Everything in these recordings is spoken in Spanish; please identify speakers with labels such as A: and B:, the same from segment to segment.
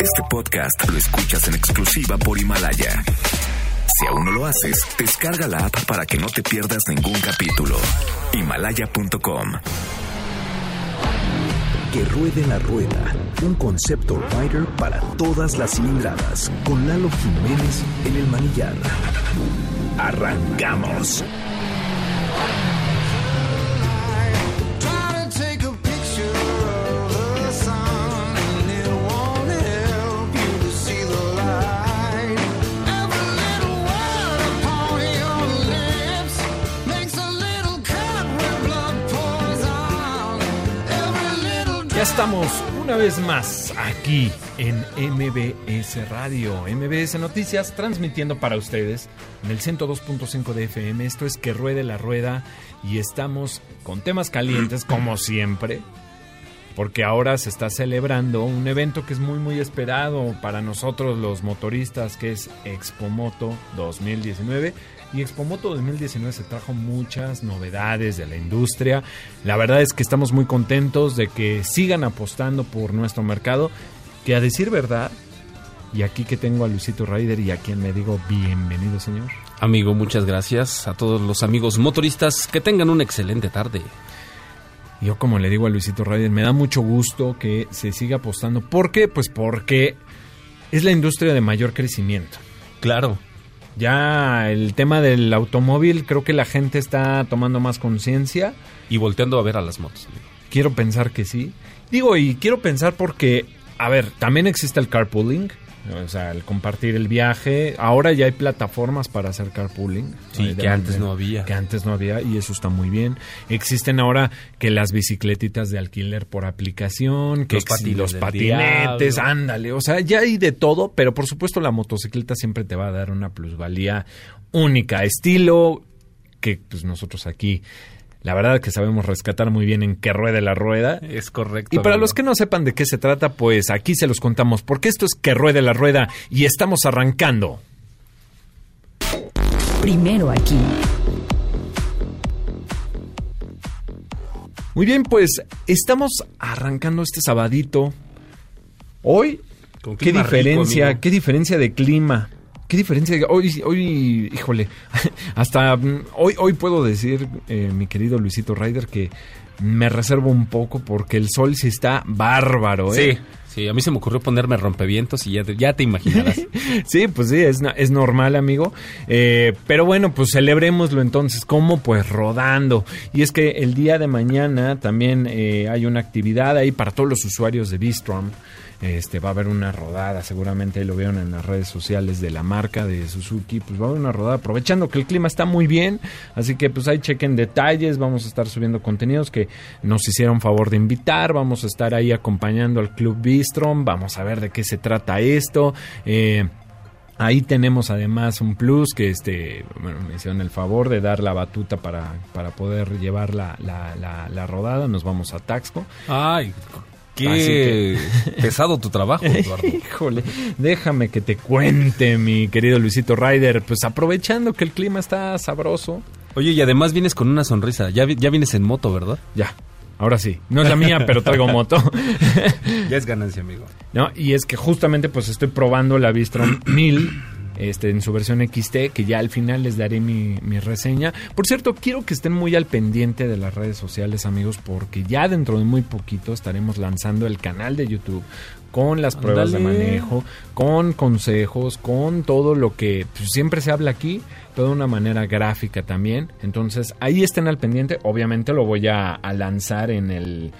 A: Este podcast lo escuchas en exclusiva por Himalaya. Si aún no lo haces, descarga la app para que no te pierdas ningún capítulo. Himalaya.com.
B: Que ruede la rueda, un concepto rider para todas las cilindradas, con Lalo Jiménez en el manillar. Arrancamos.
C: Estamos una vez más aquí en MBS Radio, MBS Noticias, transmitiendo para ustedes en el 102.5 de FM. Esto es Que Ruede la Rueda y estamos con temas calientes como siempre, porque ahora se está celebrando un evento que es muy muy esperado para nosotros los motoristas, que es Expo Moto 2019 y Expomoto 2019 se trajo muchas novedades de la industria. La verdad es que estamos muy contentos de que sigan apostando por nuestro mercado, que a decir verdad, y aquí que tengo a Luisito Ryder y a quien me digo bienvenido señor.
D: Amigo, muchas gracias a todos los amigos motoristas, que tengan una excelente tarde.
C: Yo como le digo a Luisito Ryder, me da mucho gusto que se siga apostando. ¿Por qué? Pues porque es la industria de mayor crecimiento.
D: Claro.
C: Ya el tema del automóvil, creo que la gente está tomando más conciencia.
D: Y volteando a ver a las motos.
C: Quiero pensar que sí. Digo, y quiero pensar porque, a ver, también existe el carpooling. O sea, el compartir el viaje. Ahora ya hay plataformas para hacer carpooling.
D: Sí, que antes no había.
C: Que antes no había y eso está muy bien. Existen ahora que las bicicletitas de alquiler por aplicación, que
D: los, patines
C: los patinetes, ándale. O sea, ya hay de todo, pero por supuesto la motocicleta siempre te va a dar una plusvalía única. Estilo que pues nosotros aquí la verdad que sabemos rescatar muy bien en qué ruede la rueda.
D: Es correcto.
C: Y para los que no sepan de qué se trata, pues aquí se los contamos, porque esto es que ruede la rueda y estamos arrancando.
E: Primero aquí.
C: Muy bien, pues estamos arrancando este sabadito. Hoy, qué diferencia, rico, qué diferencia de clima. ¿Qué diferencia? Hoy, hoy, híjole, hasta mm, hoy, hoy puedo decir, eh, mi querido Luisito Ryder, que me reservo un poco porque el sol sí está bárbaro,
D: ¿eh? Sí. Sí, a mí se me ocurrió ponerme rompevientos y ya te, ya te imaginarás.
C: sí, pues sí, es, es normal, amigo. Eh, pero bueno, pues celebrémoslo entonces. ¿Cómo? Pues rodando. Y es que el día de mañana también eh, hay una actividad ahí para todos los usuarios de Bistrom. Este, va a haber una rodada, seguramente lo vieron en las redes sociales de la marca de Suzuki, pues va a haber una rodada aprovechando que el clima está muy bien, así que pues ahí chequen detalles, vamos a estar subiendo contenidos que nos hicieron favor de invitar, vamos a estar ahí acompañando al Club Bistrom, vamos a ver de qué se trata esto, eh, Ahí tenemos además un plus que este, bueno, me hicieron el favor de dar la batuta para, para poder llevar la, la, la rodada. Nos vamos a Taxco.
D: Ay, Qué pesado tu trabajo, Eduardo.
C: Híjole, déjame que te cuente, mi querido Luisito Ryder. Pues aprovechando que el clima está sabroso.
D: Oye, y además vienes con una sonrisa. Ya, ya vienes en moto, ¿verdad?
C: Ya. Ahora sí, no es la mía, pero traigo moto.
D: ya es ganancia, amigo.
C: No, y es que justamente pues estoy probando la Bistrom 1000 este, en su versión XT, que ya al final les daré mi, mi, reseña. Por cierto, quiero que estén muy al pendiente de las redes sociales, amigos, porque ya dentro de muy poquito estaremos lanzando el canal de YouTube con las pruebas de manejo, con consejos, con todo lo que pues, siempre se habla aquí, pero de una manera gráfica también. Entonces, ahí estén al pendiente. Obviamente lo voy a, a lanzar en el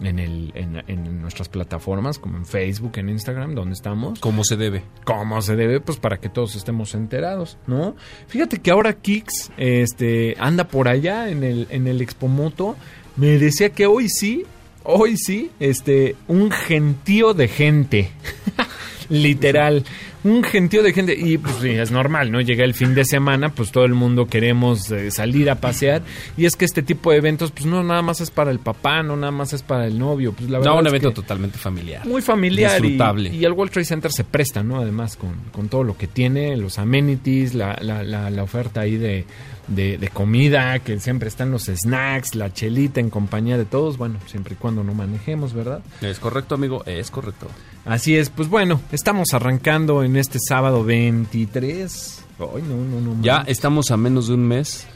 C: en, el, en, en, nuestras plataformas, como en Facebook, en Instagram, donde estamos.
D: Como se debe.
C: Como se debe, pues para que todos estemos enterados, ¿no? Fíjate que ahora Kix este, anda por allá en el, en el Expomoto. Me decía que hoy sí, hoy sí, este, un gentío de gente. Literal. Un gentío de gente. Y pues sí, es normal, ¿no? Llega el fin de semana, pues todo el mundo queremos eh, salir a pasear. Y es que este tipo de eventos, pues no nada más es para el papá, no nada más es para el novio. Pues la verdad
D: No, un
C: es
D: evento
C: que
D: totalmente familiar.
C: muy familiar. y-
D: Disfrutable.
C: Y, el World Trade Center se presta, ¿no? Además, con, con todo lo que tiene, los amenities, la, la, la, la oferta ahí de, de, de comida, que siempre están los snacks, la chelita en compañía de todos. Bueno, siempre y cuando no manejemos, ¿verdad?
D: Es correcto, amigo, es correcto.
C: Así es, pues bueno, estamos arrancando en este sábado 23. Ay, no, no, no.
D: Ya estamos a menos de un mes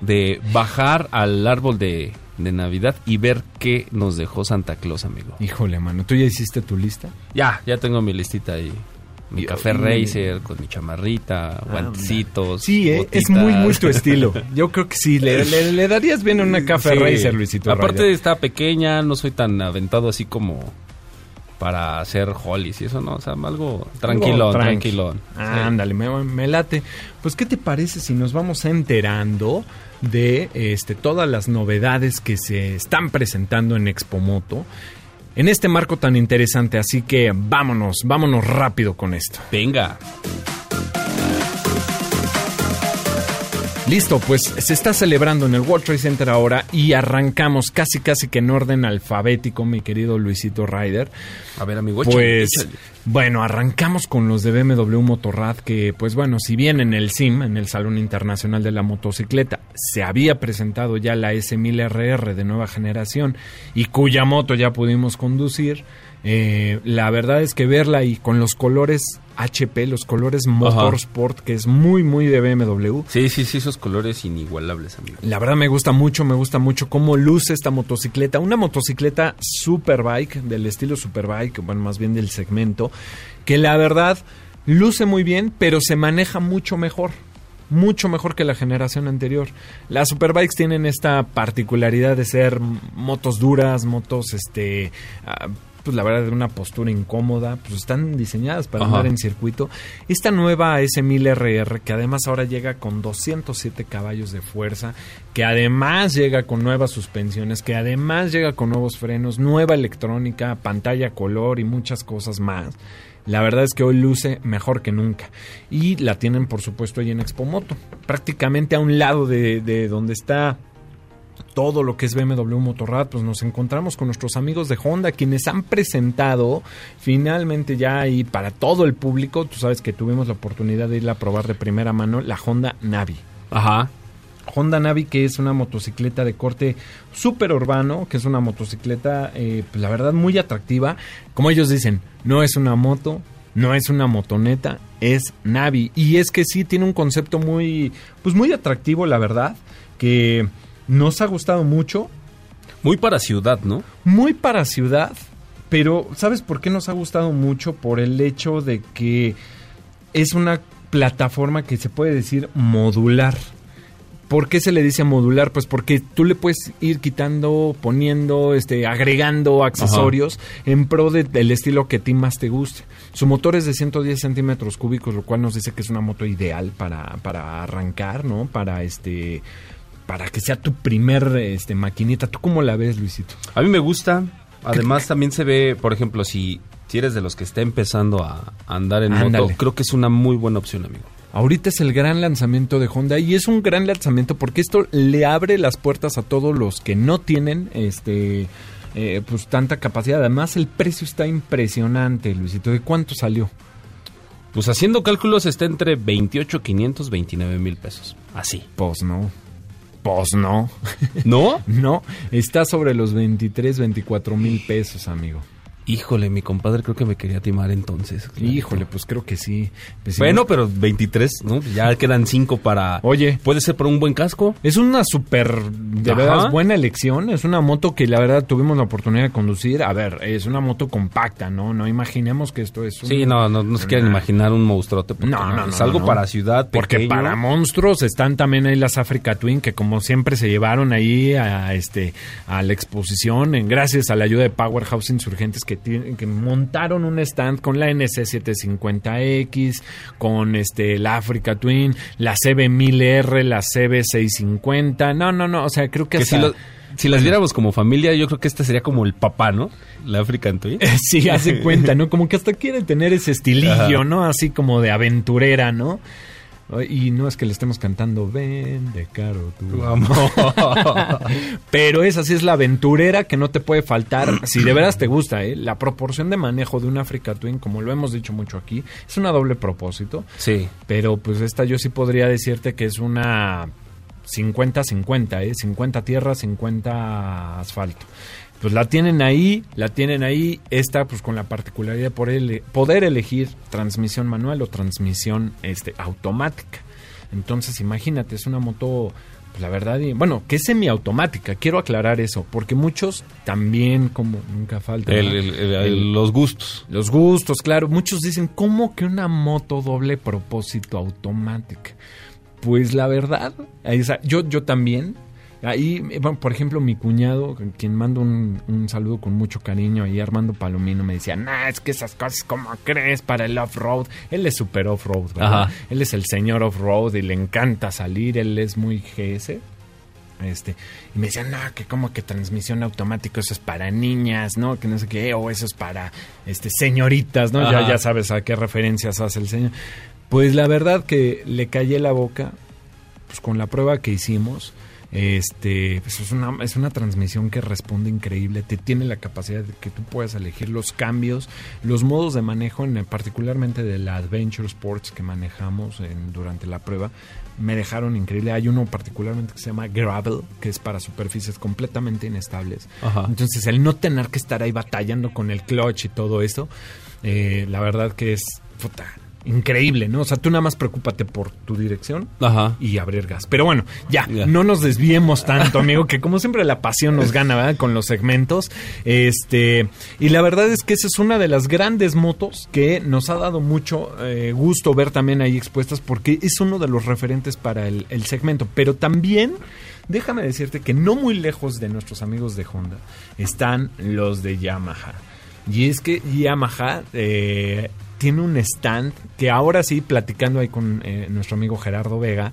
D: de bajar al árbol de, de Navidad y ver qué nos dejó Santa Claus, amigo.
C: Híjole, mano, ¿tú ya hiciste tu lista?
D: Ya, ya tengo mi listita ahí. Mi
C: Y-
D: café Racer con mi chamarrita, guantecitos.
C: Sí, eh, es muy, muy tu estilo. Yo creo que sí, le, le- le darías bien una café
D: Sí.
C: racer, Luisito.
D: Aparte
C: Raya.
D: está pequeña, no soy tan aventado así como para hacer hollies y eso, ¿no? O sea, algo tranquilón,
C: tranqui.
D: tranquilón.
C: Ah, Ándale, me, me late. Pues, ¿qué te parece si nos vamos enterando de este, todas las novedades que se están presentando en Expomoto? En este marco tan interesante, así que vámonos, vámonos rápido con esto.
D: Venga.
C: Listo, pues se está celebrando en el World Trade Center ahora y arrancamos casi casi que en orden alfabético, mi querido Luisito Ryder.
D: A ver, amigo.
C: Pues
D: échale,
C: bueno, arrancamos con los de BMW Motorrad que pues bueno, si bien en el SIM, en el Salón Internacional de la Motocicleta, se había presentado ya la S1000RR de nueva generación y cuya moto ya pudimos conducir, eh, la verdad es que verla y con los colores HP, los colores Motorsport, que es muy muy de BMW,
D: Sí, sí, sí, esos colores inigualables, amigo.
C: la verdad me gusta mucho, me gusta mucho cómo luce esta motocicleta. Una motocicleta superbike, del estilo superbike, bueno, más bien del segmento, que la verdad luce muy bien, pero se maneja mucho mejor. Mucho mejor que la generación anterior. Las superbikes tienen esta particularidad de ser motos duras, motos, este, ah, pues la verdad de una postura incómoda, pues están diseñadas para
D: Ajá.
C: andar en circuito. Esta nueva S1000RR, que además ahora llega con 207 caballos de fuerza, que además llega con nuevas suspensiones, que además llega con nuevos frenos, nueva electrónica, pantalla color y muchas cosas más. La verdad es que hoy luce mejor que nunca. Y la tienen, por supuesto, ahí en Expomoto. Prácticamente a un lado de, de donde está todo lo que es BMW Motorrad, pues nos encontramos con nuestros amigos de Honda, quienes han presentado finalmente ya ahí para todo el público, tú sabes que tuvimos la oportunidad de irla a probar de primera mano, la Honda Navi.
D: Ajá.
C: Honda Navi, que es una motocicleta de corte súper urbano, que es una motocicleta, eh, pues, la verdad, muy atractiva. Como ellos dicen, no es una moto, no es una motoneta, es Navi. Y es que sí tiene un concepto muy, pues muy atractivo, la verdad, que nos ha gustado mucho,
D: Muy para ciudad, ¿no?
C: muy para ciudad, pero ¿sabes por qué nos ha gustado mucho? Por el hecho de que es una plataforma que se puede decir modular. ¿Por qué se le dice modular? Pues porque tú le puedes ir quitando, poniendo, este, agregando accesorios en pro de- del estilo que a ti más te guste. Su motor es de 110 centímetros cúbicos, lo cual nos dice que es una moto ideal para, para arrancar, ¿no? Para este, para que sea tu primer este, maquinita. ¿Tú cómo la ves, Luisito?
D: A mí me gusta. Además, también se ve, por ejemplo, si, si eres de los que está empezando a andar en
C: Ándale.
D: moto, creo que es una muy buena opción, amigo.
C: Ahorita es el gran lanzamiento de Honda y es un gran lanzamiento porque esto le abre las puertas a todos los que no tienen este eh, pues tanta capacidad. Además el precio está impresionante, Luisito. ¿De cuánto salió?
D: Pues haciendo cálculos está entre 28, 500, 29 mil pesos. Así.
C: Pues no. Pues no.
D: ¿No?
C: no, está sobre los 23, 24 mil pesos, amigo.
D: Híjole, mi compadre creo que me quería timar entonces.
C: Híjole, pues creo que sí. Pues.
D: Bueno, pero 23, ¿no? Ya quedan 5 para...
C: Oye,
D: ¿Puede ser por un buen casco?
C: Es una súper, de
D: Ajá.
C: verdad, buena elección. Es una moto que la verdad tuvimos la oportunidad de conducir. A ver, es una moto compacta, ¿no? No imaginemos que esto es un...
D: Sí, no, no, no se quieren imaginar un monstruote.
C: No, no, no,
D: Es algo
C: no.
D: para ciudad,
C: Porque para monstruos están también ahí las Africa Twin, que como siempre se llevaron ahí a este a la exposición, en, gracias a la ayuda de Powerhouse Insurgentes que, tienen- que montaron un stand con la NC750X, con este la Africa Twin, la CB1000R, la CB650. No, no, no, o sea, creo que,
D: Que
C: hasta-
D: si lo- si las viéramos como familia, yo creo que este sería como el papá, ¿no? La African Twin.
C: Sí, hace cuenta, ¿no? Como que hasta quiere tener ese estilillo,
D: Ajá.
C: ¿no? Así como de aventurera, ¿no? Y no es que le estemos cantando Ven de caro tu amor. Pero esa sí es la aventurera que no te puede faltar. Si de veras te gusta, ¿eh? La proporción de manejo de un Africa Twin, como lo hemos dicho mucho aquí, es una doble propósito.
D: Sí.
C: Pero pues esta yo sí podría decirte que es una 50-50, ¿eh? 50 tierra, 50 asfalto. Pues la tienen ahí, la tienen ahí, esta pues con la particularidad de poder, ele- poder elegir transmisión manual o transmisión este, automática. Entonces imagínate, es una moto, pues, la verdad, y, bueno, que es semiautomática, quiero aclarar eso, porque muchos también, como nunca falta...
D: El- el- el- los gustos.
C: Los gustos, claro. Muchos dicen, ¿cómo que una moto doble propósito automática? Pues la verdad, yo, yo también. Ahí, eh, bueno, por ejemplo, mi cuñado, quien mando un, un saludo con mucho cariño, ahí Armando Palomino, me decía, nah, es que esas cosas, ¿cómo crees para el off-road? Él es super off-road, ¿verdad?
D: Ajá.
C: Él es el señor off-road y le encanta salir, él es muy GS. Este, y me decían, no, que como que transmisión automática, eso es para niñas, ¿no? Que no sé qué, o eso es para este señoritas, ¿no? Ya, ya sabes a qué referencias hace el señor. Pues la verdad que le callé la boca, pues con la prueba que hicimos, este, pues es una, es una transmisión que responde increíble, te tiene la capacidad de que tú puedas elegir los cambios, los modos de manejo, en, particularmente de la Adventure Sports que manejamos en- durante la prueba, me dejaron increíble. Hay uno particularmente que se llama Gravel, que es para superficies completamente inestables.
D: Ajá.
C: Entonces, el no tener que estar ahí batallando con el clutch y todo eso, eh, la verdad que es puta, increíble, ¿no? O sea, tú nada más preocúpate por tu dirección
D: Ajá.
C: y abrir gas. Pero bueno, ya,
D: Ya.
C: no nos desviemos tanto, amigo, que como siempre la pasión nos gana, ¿verdad? Con los segmentos. Este, y la verdad es que esa es una de las grandes motos que nos ha dado mucho eh, gusto ver también ahí expuestas porque es uno de los referentes para el, el segmento. Pero también, déjame decirte que no muy lejos de nuestros amigos de Honda están los de Yamaha. Y es que Yamaha eh, tiene un stand que ahora sí, platicando ahí con eh, nuestro amigo Gerardo Vega,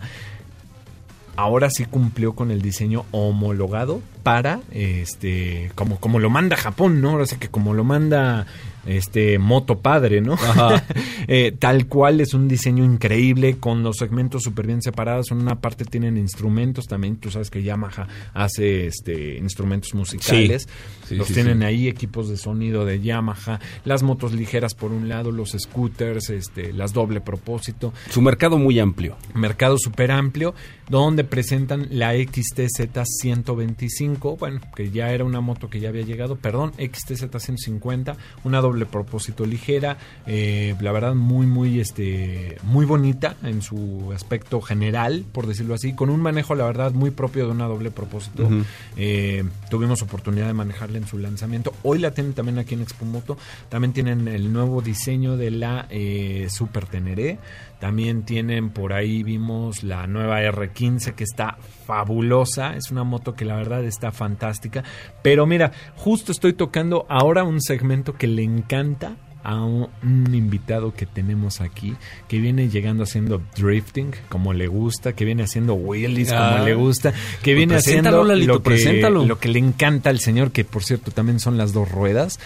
C: ahora sí cumplió con el diseño homologado para este como como lo manda Japón, ¿no? Ahora sí que como lo manda este Moto Padre, ¿no?
D: Ajá.
C: Eh, tal cual es un diseño increíble con los segmentos súper bien separados. En una parte tienen instrumentos también. Tú sabes que Yamaha hace este instrumentos musicales.
D: Sí,
C: los
D: sí,
C: tienen ahí equipos de sonido de Yamaha, las motos ligeras por un lado, los scooters, este, las doble propósito
D: Su mercado muy amplio.
C: mercado súper amplio, donde presentan la XTZ 125, bueno, que ya era una moto que ya había llegado, perdón, XTZ 150, una doble propósito ligera, eh, la verdad muy, muy, este, muy bonita en su aspecto general, por decirlo así, con un manejo, la verdad, muy propio de una doble propósito. Eh, tuvimos oportunidad de manejarla en su lanzamiento. Hoy la tienen también aquí en Expo Moto. También tienen el nuevo diseño de la eh, Super Teneré. También tienen por ahí, vimos la nueva R15 que está fabulosa. Es una moto que la verdad está fantástica. Pero mira, justo estoy tocando ahora un segmento que le encanta a un, un invitado que tenemos aquí que viene llegando haciendo drifting como le gusta, que viene haciendo wheelies como
D: Ah.
C: le gusta, que
D: Pues
C: viene haciendo
D: Lalito,
C: lo que, lo que le encanta al señor, que por cierto también son las dos ruedas.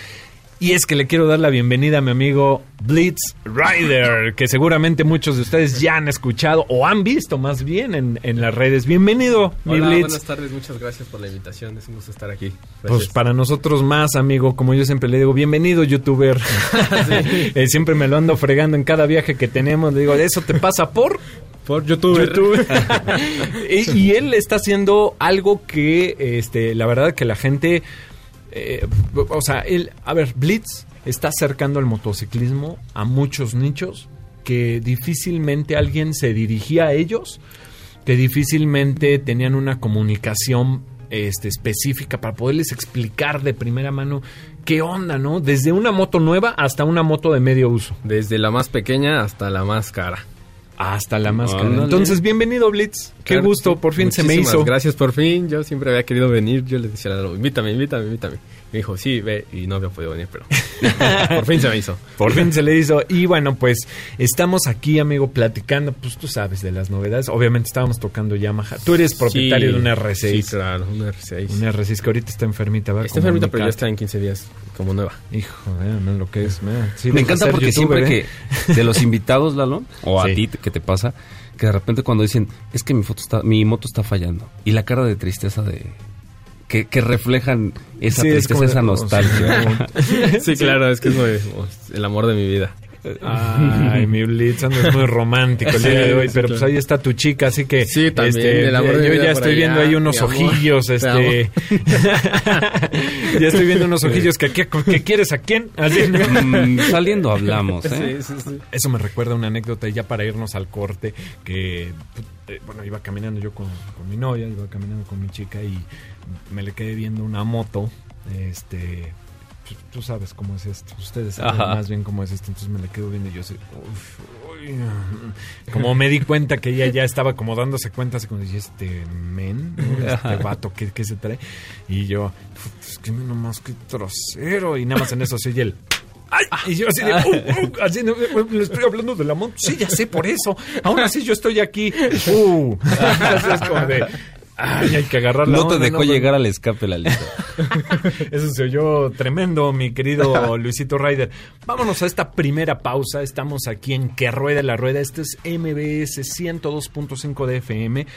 C: Y es que le quiero dar la bienvenida a mi amigo Blitz Rider, que seguramente muchos de ustedes ya han escuchado o han visto más bien en, en las redes. Bienvenido, mi
E: Hola,
C: Blitz.
E: buenas tardes, muchas gracias por la invitación, es un gusto estar aquí.
C: Pues para nosotros más, amigo, como yo siempre le digo, bienvenido, youtuber. Eh, siempre me lo ando fregando en cada viaje que tenemos. Le digo, eso te pasa por
E: por YouTube.
C: YouTube. y, y él está haciendo algo que, este, la verdad que la gente, eh, o sea, él, a ver, Blitz está acercando el motociclismo a muchos nichos que difícilmente alguien se dirigía a ellos, que difícilmente tenían una comunicación este, específica para poderles explicar de primera mano qué onda, ¿no? Desde una moto nueva hasta una moto de medio uso.
E: Desde la más pequeña hasta la más cara.
C: Hasta la máscara.
D: Ándale.
C: Entonces, bienvenido, Blitz. Qué
E: Claro,
C: gusto, por fin se me hizo.
E: Gracias por fin, yo siempre había querido venir, yo les decía, invítame, invítame, invítame. Me dijo, sí, ve, y no había podido venir, pero por fin se me hizo.
C: Por fin se le hizo. Y bueno, pues estamos aquí, amigo, platicando, pues tú sabes de las novedades. Obviamente estábamos tocando Yamaha. Tú eres propietario
E: Sí,
C: de un R6.
E: Sí, claro, un R6.
C: Un R6 que ahorita está enfermita. ¿verdad?
E: Está enfermita,
C: mi
E: pero ya está en 15 días como nueva.
C: Hijo, vean lo que es. Sí,
D: Me encanta porque siempre
C: ¿eh?
D: que de los invitados, Lalo, o
C: Sí.
D: a ti que te pasa, que de repente cuando dicen, es que mi foto está, mi moto está fallando, y la cara de tristeza de que, que reflejan esa
C: Sí, es
D: tristeza,
C: como
D: esa nostalgia.
E: Sí, claro, es que es muy- el amor de mi vida.
C: Ay, mi Blitz, andas muy romántico el día de hoy,
E: Sí,
C: pero
E: claro.
C: pues ahí está tu chica, así que
E: Sí, también,
C: este,
E: el amor de
C: yo ya estoy
E: allá,
C: viendo ahí unos
E: amor,
C: ojillos,
E: te
C: este ya estoy viendo unos ojillos que ¿qué, qué quieres a quién? Así, ¿no?
D: Mm, saliendo hablamos, ¿eh?
E: Sí, sí, sí.
C: Eso me recuerda una anécdota ya para irnos al corte, que eh, bueno, iba caminando yo con, con mi novia, iba caminando con mi chica y me le quedé viendo una moto, este tú- sabes cómo es esto, ustedes saben
D: Ajá.
C: más bien cómo es esto, entonces me le quedo viendo y yo así, uf, uy, como me di cuenta que ella ya estaba como dándose cuenta, así como dije, este men, ¿no? este vato, ¿qué, qué se trae? Y yo, "Uf, es que nomás qué trocero, y nada más en eso y él, ¡Ay! Y yo así de, "Uh, uh", así de, le estoy hablando de la moto. Sí, ya sé, por eso. Aún así yo estoy aquí. Uh. Así es como de, ay, hay que agarrar la
D: No te
C: onda,
D: dejó llegar al escape la lista.
C: Eso se oyó tremendo, mi querido Luisito Ryder. Vámonos a esta primera pausa. Estamos aquí en Que Ruede la Rueda. Este es MBS 102.5 de FM.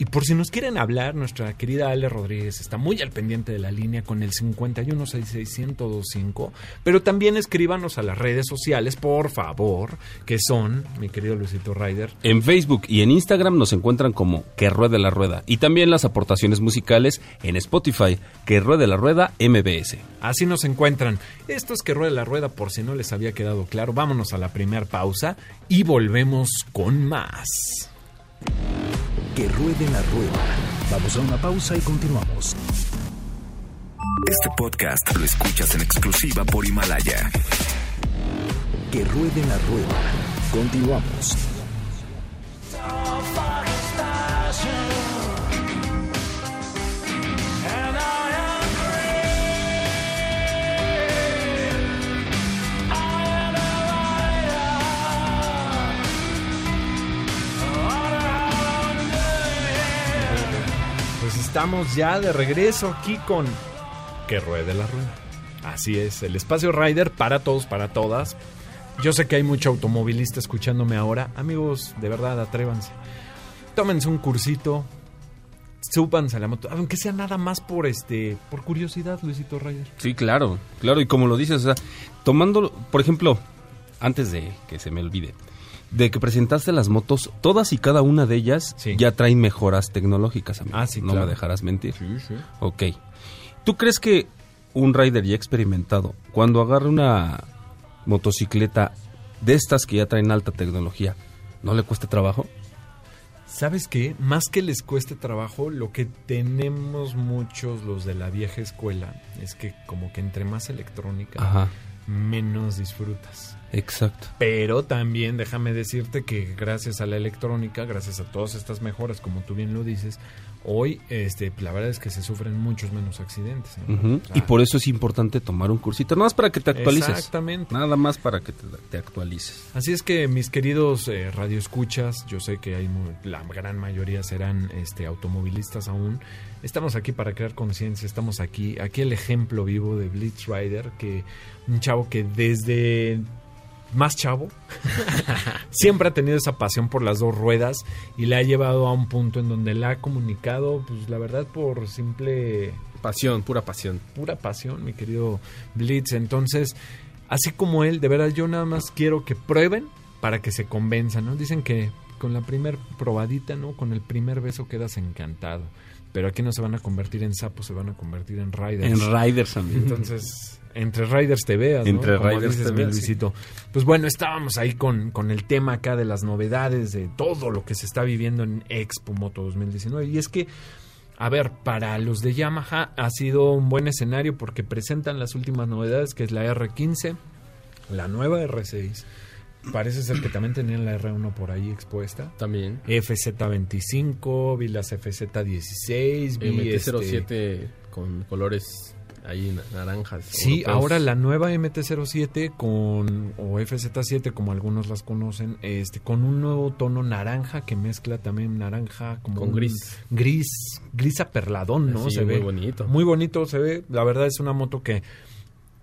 C: Y por si nos quieren hablar, nuestra querida Ale Rodríguez está muy al pendiente de la línea con el 5166125. Pero también escríbanos a las redes sociales, por favor, que son, mi querido Luisito Ryder.
D: En Facebook y en Instagram nos encuentran como Que Ruede la Rueda. Y también las aportaciones musicales en Spotify, Que Ruede la Rueda MBS.
C: Así nos encuentran. Esto es que ruede la rueda por si no les había quedado claro. Vámonos a la primera pausa y volvemos con más.
B: Que ruede la rueda. Vamos a una pausa y continuamos.
A: Este podcast lo escuchas en exclusiva por Himalaya.
B: Que ruede la rueda. Continuamos.
C: Estamos ya de regreso aquí con Que ruede la rueda. Así es, el espacio Rider para todos, para todas. Yo sé que hay mucho automovilista escuchándome ahora. Amigos, de verdad, atrévanse. Tómense un cursito. Súbanse a la moto. Aunque sea nada más por este, por curiosidad, Luisito Ryder.
D: Sí, claro, claro, y como lo dices, o sea, tomando, por ejemplo, antes de que se me olvide, de que presentaste las motos, todas y cada una de ellas
C: Sí.
D: ya traen mejoras tecnológicas, amigo.
C: Ah, sí,
D: No
C: claro.
D: me dejarás mentir.
C: sí.
D: Ok. ¿Tú crees que un rider ya experimentado, cuando agarre una motocicleta de estas que ya traen alta tecnología, no le cueste trabajo?
C: ¿Sabes qué? Más que les cueste trabajo, lo que tenemos muchos los de la vieja escuela es que como que entre más electrónica,
D: Ajá,
C: menos disfrutas.
D: Exacto.
C: Pero también déjame decirte que gracias a la electrónica, gracias a todas estas mejoras, como tú bien lo dices, hoy este, la verdad es que se sufren muchos menos accidentes. ¿no?
D: Ujú.
C: O sea,
D: Y por eso es importante tomar un cursito, nada más para que te actualices.
C: Exactamente.
D: Nada más para que te, te actualices.
C: Así es que mis queridos eh, radioescuchas, yo sé que hay mu- la gran mayoría serán este automovilistas aún. Estamos aquí para crear conciencia, estamos aquí, aquí el ejemplo vivo de Blitz Rider, que un chavo que desde más chavo siempre ha tenido esa pasión por las dos ruedas y la ha llevado a un punto en donde la ha comunicado, pues la verdad por simple
E: Pasión, pura pasión.
C: pura pasión, mi querido Blitz. Entonces, así como él, de verdad yo nada más quiero que prueben para que se convenzan, ¿no? Dicen que con la primer probadita, ¿no? Con el primer beso quedas encantado. Pero aquí no se van a convertir en sapos, se van a convertir en riders.
D: En riders, amigo.
C: Entonces, entre Riders te veas, ¿no?
D: Entre
C: Como
D: Riders
C: dices,
D: te veas, sí.
C: Pues bueno, estábamos ahí con, con el tema acá de las novedades, de todo lo que se está viviendo en Expo Moto 2019. Y es que, a ver, para los de Yamaha ha sido un buen escenario porque presentan las últimas novedades, que es la R15, la nueva R6. Parece ser que también tenían la R1 por ahí expuesta.
E: También.
C: FZ25, vi las FZ16, vi este-
E: MT-07 con colores ahí na- naranjas.
C: Sí,
E: europeos.
C: ahora la nueva MT-07 con o FZ7 como algunos las conocen, este con un nuevo tono naranja que mezcla también naranja como
E: Con gris.
C: gris, gris aperladón, ¿no?
E: Sí,
C: se
E: muy
C: ve
E: bonito.
C: Muy bonito se ve. La verdad es una moto que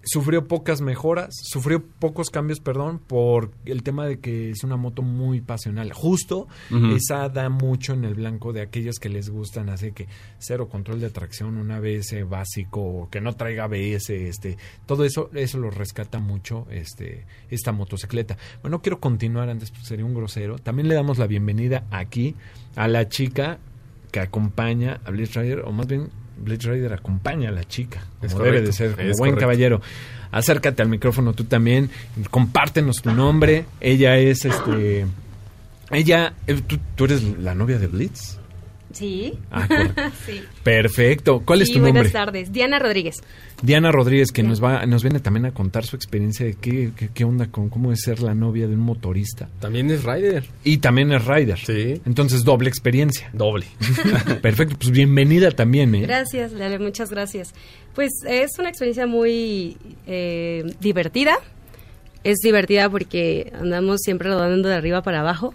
C: sufrió pocas mejoras, sufrió pocos cambios, perdón, por el tema de que es una moto muy pasional. Justo esa da mucho en el blanco de aquellos que les gustan, así que cero control de tracción, un ABS básico, que no traiga ABS, este, todo eso, eso lo rescata mucho este, esta motocicleta. Bueno, quiero continuar antes, pues, sería un grosero. También le damos la bienvenida aquí a la chica que acompaña a Blitz Rider, o más bien Blitz Rider acompaña a la chica, como debe de ser, como buen
E: correcto.
C: caballero. Acércate al micrófono tú también, compártenos tu nombre. Ella es este. Ella, eh, ¿tú, tú eres la novia de Blitz?
F: Sí.
C: Ah,
F: sí.
C: perfecto. ¿Cuál es tu nombre?
F: buenas tardes. Diana Rodríguez.
C: Diana Rodríguez, que
F: Sí.
C: nos va, nos viene también a contar su experiencia de qué, qué, qué onda con cómo es ser la novia de un motorista.
E: También es rider.
C: Y también es rider.
E: Sí.
C: Entonces, doble experiencia.
E: Doble.
C: Perfecto, pues bienvenida también, ¿eh?
F: Gracias, Lale, muchas gracias. Pues es una experiencia muy eh, divertida. Es divertida porque andamos siempre rodando de arriba para abajo.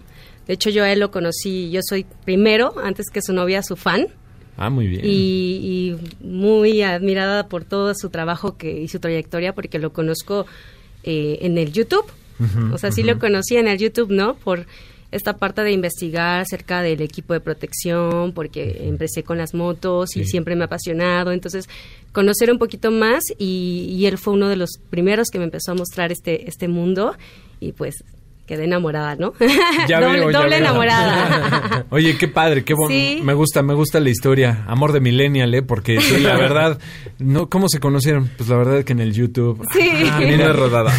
F: De hecho, yo a él lo conocí, yo soy primero, antes que su novia, su fan.
C: Ah, muy bien.
F: y, y muy admirada por todo su trabajo que, y su trayectoria porque lo conozco eh, en el YouTube. O sea, sí lo conocí en el YouTube, ¿no? Por esta parte de investigar acerca del equipo de protección, porque empecé con las motos y siempre me ha apasionado. Entonces, conocer un poquito más y, y él fue uno de los primeros que me empezó a mostrar este, este mundo y pues quedé enamorada, ¿no?
C: Ya
F: doble
C: veo, ya
F: doble
C: veo.
F: enamorada.
C: Oye, qué padre, qué bueno.
F: Sí.
C: Me gusta, me gusta la historia. Amor de millennial, ¿eh? Porque sí, la verdad, no, ¿cómo se conocieron? Pues la verdad es que en el YouTube.
F: Sí.
C: Ah, mira, rodada.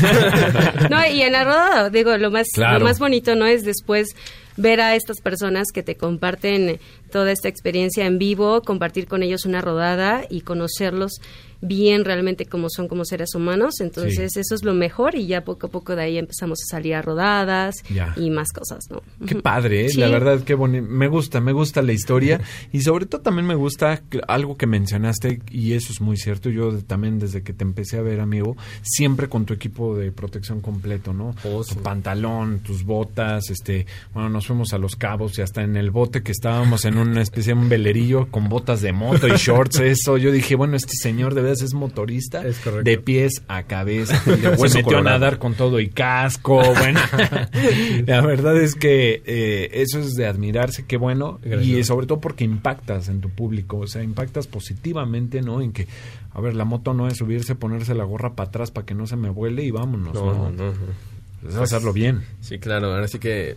F: No, y en la rodada, digo, lo más,
C: Claro.
F: lo más bonito, ¿no? Es después ver a estas personas que te comparten toda esta experiencia en vivo, compartir con ellos una rodada y conocerlos bien realmente como son como seres humanos. Entonces, eso es lo mejor y ya poco a poco de ahí empezamos a salir a rodadas
C: Ya.
F: y más cosas, ¿no?
C: Qué padre, ¿eh?
F: Sí.
C: la verdad, qué bonito. Me gusta, me gusta la historia y sobre todo también me gusta algo que mencionaste y eso es muy cierto. Yo también desde que te empecé a ver, amigo, siempre con tu equipo de protección completo, ¿no?
E: Oh, sí.
C: Tu pantalón, tus botas, este, bueno, nos fuimos a Los Cabos y hasta en el bote que estábamos en una especie de un velerillo con botas de moto y shorts, eso. Yo dije, bueno, este señor de verdad es motorista
E: Es
C: de pies a cabeza. Se
D: hueso
C: metió a nadar con todo y casco. Bueno, la verdad es que eh, eso es de admirarse, qué bueno.
E: Gracias.
C: Y sobre todo porque impactas en tu público, o sea, impactas positivamente, ¿no? En que, a ver, la moto no es subirse, ponerse la gorra para atrás para que no se me vuele y vámonos, ¿no?
E: No, no, no.
C: Es hacerlo bien.
E: Sí, claro. Ahora sí que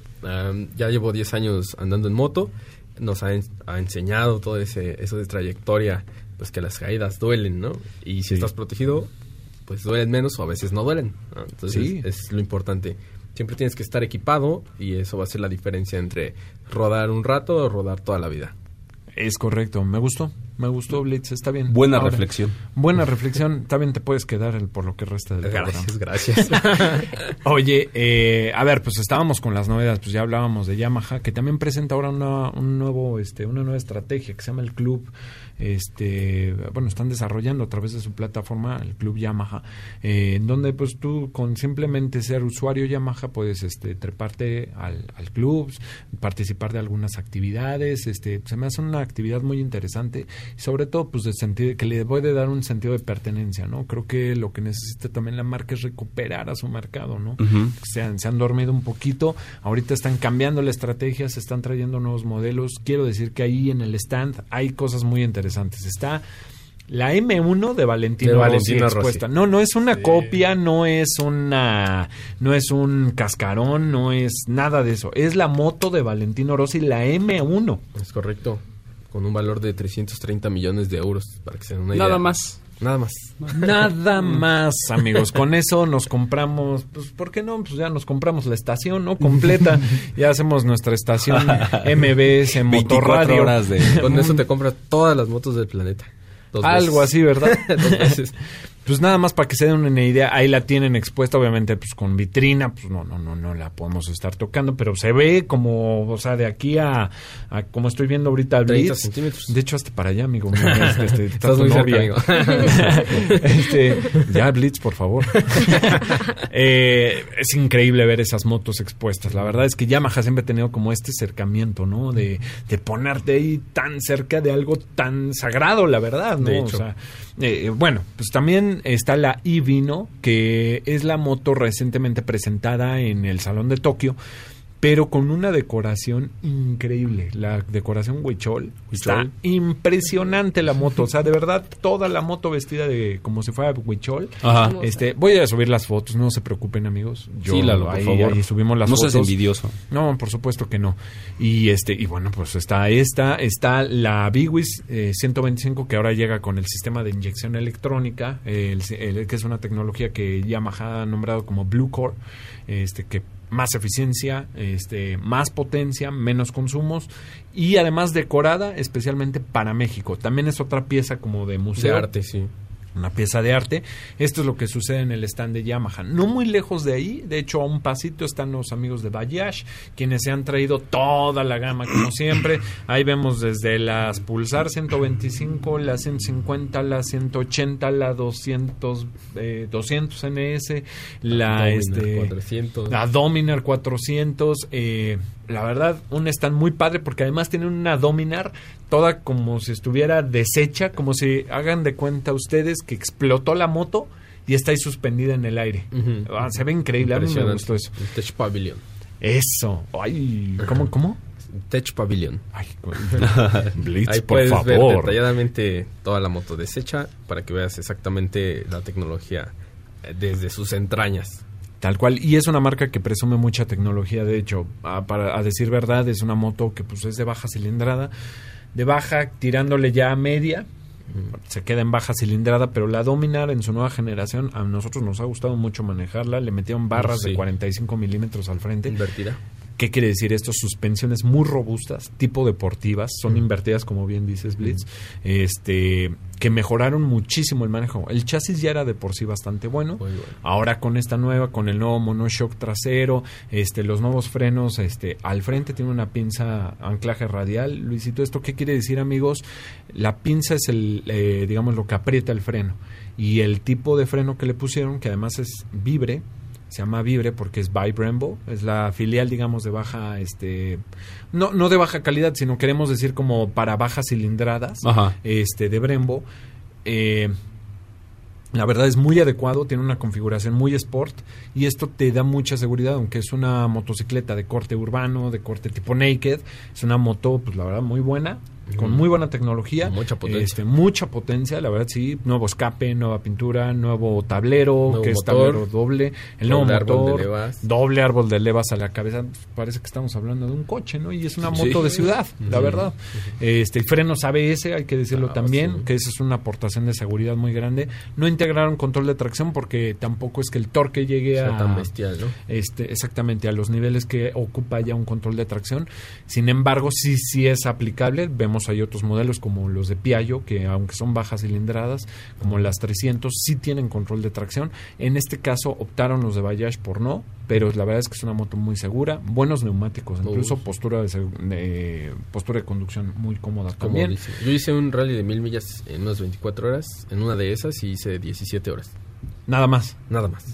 E: ya llevo 10 años andando en moto. Nos ha, en- ha enseñado todo ese, eso de trayectoria, pues que las caídas duelen, ¿no? Y si
C: Sí.
E: estás protegido, pues duelen menos o a veces no duelen. ¿no? Entonces
C: Sí.
E: es lo importante. Siempre tienes que estar equipado y eso va a ser la diferencia entre rodar un rato o rodar toda la vida.
C: Es correcto, me gustó, me gustó Blitz, está bien.
D: Buena
C: Ahora,
D: reflexión.
C: Buena reflexión, también te puedes quedar el, por lo que resta del programa.
E: Gracias, gracias.
C: Oye, eh, a ver, pues estábamos con las novedades, pues ya hablábamos de Yamaha, que también presenta ahora una, un nuevo, este, una nueva estrategia que se llama el Club, este, bueno, están desarrollando a través de su plataforma el Club Yamaha, eh, en donde pues tú con simplemente ser usuario Yamaha puedes, este, treparte al, al club, participar de algunas actividades, este, se me hace una actividad muy interesante y sobre todo pues de sentido que le puede dar un sentido de pertenencia, ¿no? Creo que lo que necesita también la marca es recuperar a su mercado, ¿no? Se han, se han dormido un poquito, ahorita están cambiando la estrategia, se están trayendo nuevos modelos. Quiero decir que ahí en el stand hay cosas muy interesantes. Está la M1 de Valentino,
E: De
C: Rossi
E: Valentino Rossi.
C: expuesta. No, no es una
E: Sí.
C: copia, no es una no es un cascarón, no es nada de eso. Es la moto de Valentino Rossi, la M1.
E: es correcto. Con un valor de 330 millones de euros, para que se den una idea.
D: Nada más.
E: Nada más.
C: Nada más, amigos. Con eso nos compramos, pues, ¿por qué no? Pues ya nos compramos la estación, ¿no? Completa. Ya hacemos nuestra estación MBS
D: 24
C: Motorradio.
D: horas de...
E: Con eso te compras todas las motos del planeta. Dos
C: Algo
E: veces.
C: así, ¿verdad?
E: Dos veces.
C: Pues nada más para que se den una idea, ahí la tienen expuesta, obviamente, pues con vitrina, pues no, no, no, no la podemos estar tocando, pero se ve como, o sea, de aquí a, a como estoy viendo ahorita al
E: 30
C: Blitz.
E: centímetros.
C: De hecho, hasta para allá, amigo. este, está
E: Estás muy cerca, amigo.
C: Este, ya, Blitz, por favor. Eh, es increíble ver esas motos expuestas. La verdad es que Yamaha siempre ha tenido como este acercamiento, ¿no? De, de ponerte ahí tan cerca de algo tan sagrado, la verdad, ¿no?
E: De
C: O
E: hecho.
C: sea, eh, bueno, pues también está la Ivino, que es la moto recientemente presentada en el Salón de Tokio, pero con una decoración increíble. La decoración Huichol. Está impresionante la moto. O sea, de verdad, toda la moto vestida de como si fuera Huichol.
D: Ajá.
C: Este, voy a subir las fotos, no se preocupen, amigos. Yo,
D: sí, Lalo, por
C: ahí,
D: favor.
C: ahí subimos las
D: no
C: fotos.
D: seas envidioso.
C: No, por supuesto que no. Y este y bueno, pues está esta, está la Biwis eh, 125 que ahora llega con el sistema de inyección electrónica, eh, el- el- que es una tecnología que Yamaha ha nombrado como Blue Core, este que más eficiencia, este más potencia, menos consumos y además decorada especialmente para México. También es otra pieza como de
E: De
C: museo
E: arte, sí.
C: Una pieza de arte. Esto es lo que sucede en el stand de Yamaha. No muy lejos de ahí, de hecho a un pasito están los amigos de Bayash, quienes se han traído toda la gama como siempre. Ahí vemos desde las Pulsar 125, la 150, la 180, la 200, eh, 200 NS, la
E: Dominar
C: este
E: 400.
C: la Dominar 400, eh, la verdad, un stand muy padre porque además tiene una Dominar toda como si estuviera deshecha, como si hagan de cuenta ustedes que explotó la moto y está ahí suspendida en el aire. Ah, se ve increíble, a mí me gustó eso.
E: Un Tech Pavilion.
C: Eso, ay, ¿cómo, cómo?
E: Tech Pavilion.
C: Ay, Blitz,
E: Ahí
C: por
E: puedes ver
C: favor.
E: detalladamente toda la moto deshecha para que veas exactamente la tecnología eh, desde sus entrañas.
C: Tal cual, y es una marca que presume mucha tecnología, de hecho, a, para, a decir verdad, es una moto que pues es de baja cilindrada, de baja tirándole ya a media, se queda en baja cilindrada, pero la Dominar en su nueva generación, a nosotros nos ha gustado mucho manejarla, le metieron barras de
E: Sí.
C: 45 milímetros al frente.
E: Invertida.
C: ¿Qué quiere decir esto? Suspensiones muy robustas, tipo deportivas, son invertidas como bien dices Blitz, este, que mejoraron muchísimo el manejo. El chasis ya era de por sí bastante bueno. Ahora con esta nueva, con el nuevo monoshock trasero, este, los nuevos frenos, este, al frente tiene una pinza anclaje radial. Luisito, ¿esto qué quiere decir, amigos? La pinza es el, eh, digamos, lo que aprieta el freno. Y el tipo de freno que le pusieron, que además es vibre, se llama Vibre porque es by Brembo, es la filial, digamos, de baja, este, no, no de baja calidad, sino queremos decir como para bajas cilindradas,
D: Ajá.
C: este, de Brembo. Eh, la verdad es muy adecuado, tiene una configuración muy sport y esto te da mucha seguridad, aunque es una motocicleta de corte urbano, de corte tipo naked, es una moto, pues la verdad, muy buena, con muy buena tecnología.
E: Mucha potencia.
C: Este, mucha potencia, la verdad sí, nuevo escape, nueva pintura, nuevo tablero,
E: Nuevo
C: que es tablero doble, el nuevo
E: árbol
C: motor,
E: levas.
C: doble árbol de levas a la cabeza, parece que estamos hablando de un coche, ¿no? Y es una moto
D: Sí.
C: de ciudad, la verdad. Este, frenos ABS, hay que decirlo
E: Ah,
C: también,
E: sí.
C: que esa es una aportación de seguridad muy grande. No integraron control de tracción porque tampoco es que el torque llegue
E: O sea,
C: a
E: tan bestial, ¿no?
C: este, exactamente a los niveles que ocupa ya un control de tracción. Sin embargo, sí, sí es aplicable. Vemos hay otros modelos como los de Piaggio, que aunque son bajas cilindradas, como las 300, sí tienen control de tracción. En este caso optaron los de Bayash por no, pero la verdad es que es una moto muy segura, buenos neumáticos, incluso
E: Uf.
C: postura de, de- postura de conducción muy cómoda también.
E: dice. Yo hice un rally de mil millas en unas 24 horas. En una de esas y hice 17 horas.
C: Nada más.
E: Nada más.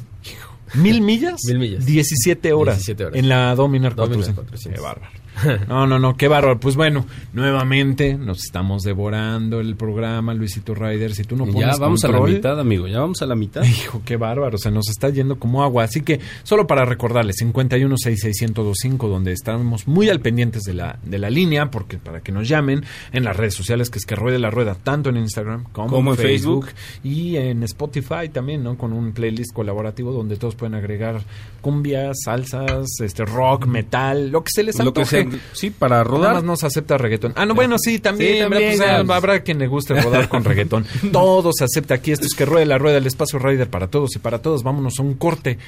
C: ¿Mil millas?
E: Mil millas.
C: 17 horas.
E: 17 horas.
C: En la Dominar
E: Dominar
C: 400.
E: 400.
C: Qué bárbaro. No, no, no, qué bárbaro. Pues bueno, nuevamente nos estamos devorando el programa, Luisito Ryder. Si tú no pones
D: ya vamos a la mitad, amigo. Ya vamos a la mitad.
C: Hijo, qué bárbaro, se nos está yendo como agua. Así que solo para recordarles, 51661025, donde estamos muy al pendientes de la, de la línea, porque para que nos llamen en las redes sociales, que es que ruede la rueda, tanto en Instagram como,
D: Como
C: en Facebook,
D: Facebook.
C: y en Spotify también, ¿no? Con un playlist colaborativo donde todos pueden agregar cumbias, salsas, este rock, metal, lo que se les
D: Lo que sea, sí, para
C: Nada
D: rodar.
C: más no se acepta reggaetón. Ah, no, bueno, sí, también.
D: Sí,
C: ¿verdad?
D: también,
C: Pues, ah,
D: ya.
C: habrá quien le guste rodar con reggaetón. Todo se acepta aquí. Esto es que ruede la rueda, el espacio Rider para todos y para todos. Vámonos a un corte.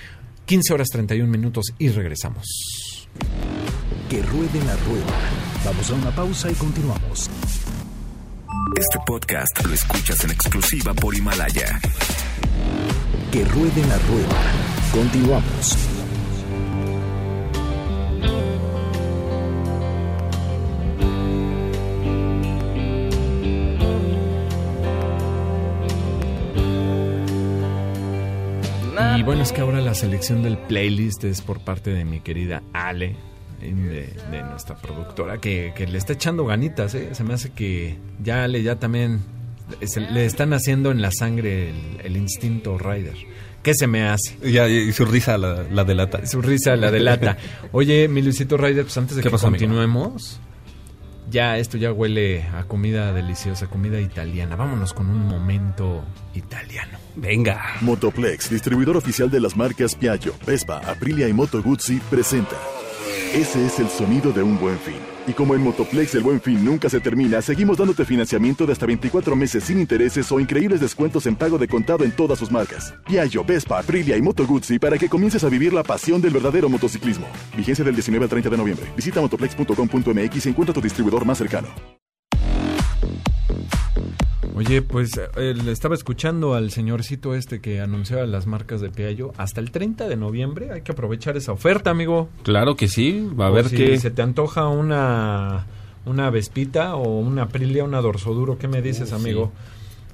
C: 15 horas 31 minutos y regresamos.
B: Que ruede la rueda. Vamos a una pausa y continuamos.
A: Este podcast lo escuchas en exclusiva por Himalaya.
B: Que ruede la rueda. Continuamos.
C: Y bueno, es que ahora la selección del playlist es por parte de mi querida Ale, de, de nuestra productora, que, que le está echando ganitas, ¿eh? Se me hace que ya Ale ya también se- le están haciendo en la sangre el, el instinto rider. ¿Qué se me hace?
D: Ya, y su risa la, la delata.
C: Su risa la delata. Oye, mi Luisito Rider, pues antes de
D: ¿Qué
C: que
D: pasó, amigo?
C: continuemos, ya esto ya huele a comida deliciosa, comida italiana. Vámonos con un momento italiano.
D: Venga.
G: Motoplex, distribuidor oficial de las marcas Piaggio, Vespa, Aprilia y Moto Guzzi, presenta. Ese es el sonido de un buen fin. Y como en Motoplex el buen fin nunca se termina, seguimos dándote financiamiento de hasta 24 meses sin intereses o increíbles descuentos en pago de contado en todas sus marcas. Piaggio, Vespa, Aprilia y Moto Guzzi para que comiences a vivir la pasión del verdadero motociclismo. Vigencia del 19 al 30 de noviembre. Visita motoplex.com.mx y encuentra tu distribuidor más cercano.
C: Oye, pues eh, le estaba escuchando al señorcito este que anunciaba las marcas de Piaggio hasta el 30 de noviembre. Hay que aprovechar esa oferta, amigo.
D: Claro que sí. Va a ver
C: si
D: qué.
C: se te antoja una una Vespita o una Aprilia, una Dorsoduro, ¿qué me dices,
E: Uh,
C: amigo?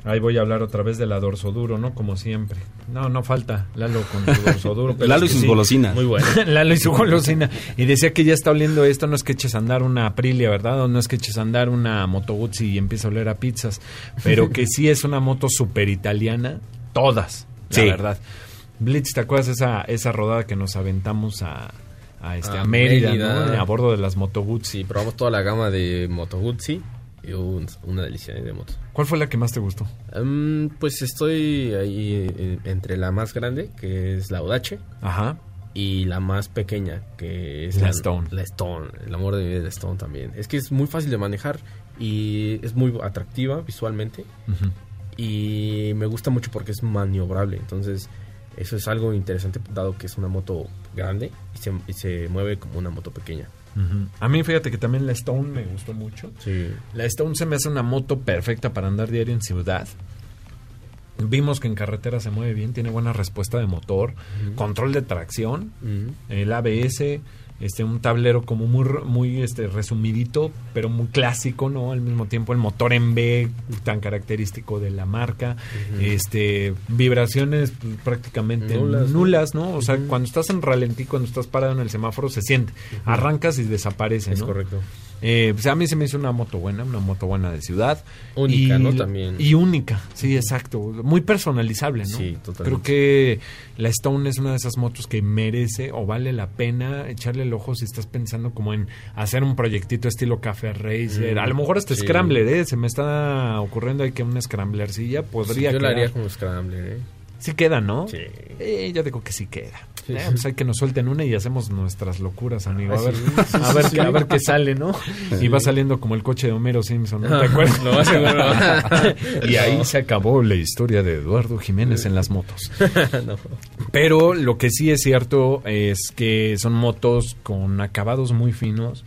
C: Ahí voy a hablar otra vez de la Dorsoduro, ¿no? Como siempre. No, no falta Lalo con su Dorsoduro. pero
D: Lalo y sus
C: sí.
D: golosinas.
E: Muy bueno.
C: Lalo y su golosina. Y decía que ya está oliendo esto, no es que eches a andar una Aprilia, ¿verdad? O no es que eches a andar una Moto Guzzi y empieza a oler a pizzas. Pero que sí es una moto super italiana, todas, la
D: Sí.
C: verdad. Blitz, ¿te acuerdas esa, esa rodada que nos aventamos a, a, este, a
E: A
C: Mérida,
E: Mérida.
C: ¿no? A bordo de las Moto Guzzi.
E: Sí, probamos toda la gama de Moto Guzzi un- una delicia de motos.
C: ¿Cuál fue la que más te gustó?
E: Em, pues estoy ahí eh, entre la más grande, que es la Audace,
C: Ajá.
E: y la más pequeña, que es
C: La Stone.
E: La Stone, el amor de mi vida es la Stone también. Es que es muy fácil de manejar y es muy atractiva visualmente y me gusta mucho porque es maniobrable. Entonces, eso es algo interesante dado que es una moto grande y se, y se mueve como una moto pequeña.
C: A mí fíjate que también la Stone me gustó mucho.
E: Sí.
C: La Stone se me hace una moto perfecta para andar diario en ciudad. Vimos que en carretera se mueve bien, tiene buena respuesta de motor, control de tracción, el ABS, este un tablero como muy muy este resumidito, pero muy clásico, ¿no? Al mismo tiempo el motor en B tan característico de la marca, este vibraciones pues, prácticamente
E: Nulas,
C: nulas,
E: ¿no?
C: ¿no? O sea, cuando estás en ralentí, cuando estás parado en el semáforo se siente, arrancas y desaparece,
E: Es
C: ¿no?
E: correcto.
C: Eh, pues a mí se me hizo una moto buena, una moto buena de ciudad.
E: Única,
C: Y-
E: ¿no? También.
C: Y única, sí, exacto. Muy personalizable, ¿no?
E: Sí, totalmente.
C: Creo que la Stone es una de esas motos que merece o vale la pena echarle el ojo si estás pensando como en hacer un proyectito estilo Café Racer.
E: Mm,
C: a lo mejor
E: sí.
C: Scrambler, ¿eh? Se me está ocurriendo ahí que una Scramblercilla podría
E: Sí, yo la haría
C: quedar.
E: como Scrambler, ¿eh?
C: Sí queda, ¿no?
E: Sí.
C: Eh, yo digo que sí queda.
E: Sí.
C: Eh, pues hay que nos suelten una y hacemos nuestras locuras, amigo. A ver, a, ver qué,
E: sí.
C: a ver qué sale, ¿no? Y va saliendo como el coche de Homero Simpson, ¿no? ¿Te
E: Ah,
C: acuerdas?
E: lo
C: y ahí se acabó la historia de Eduardo Jiménez en las motos.
E: no.
C: Pero lo que sí es cierto es que son motos con acabados muy finos.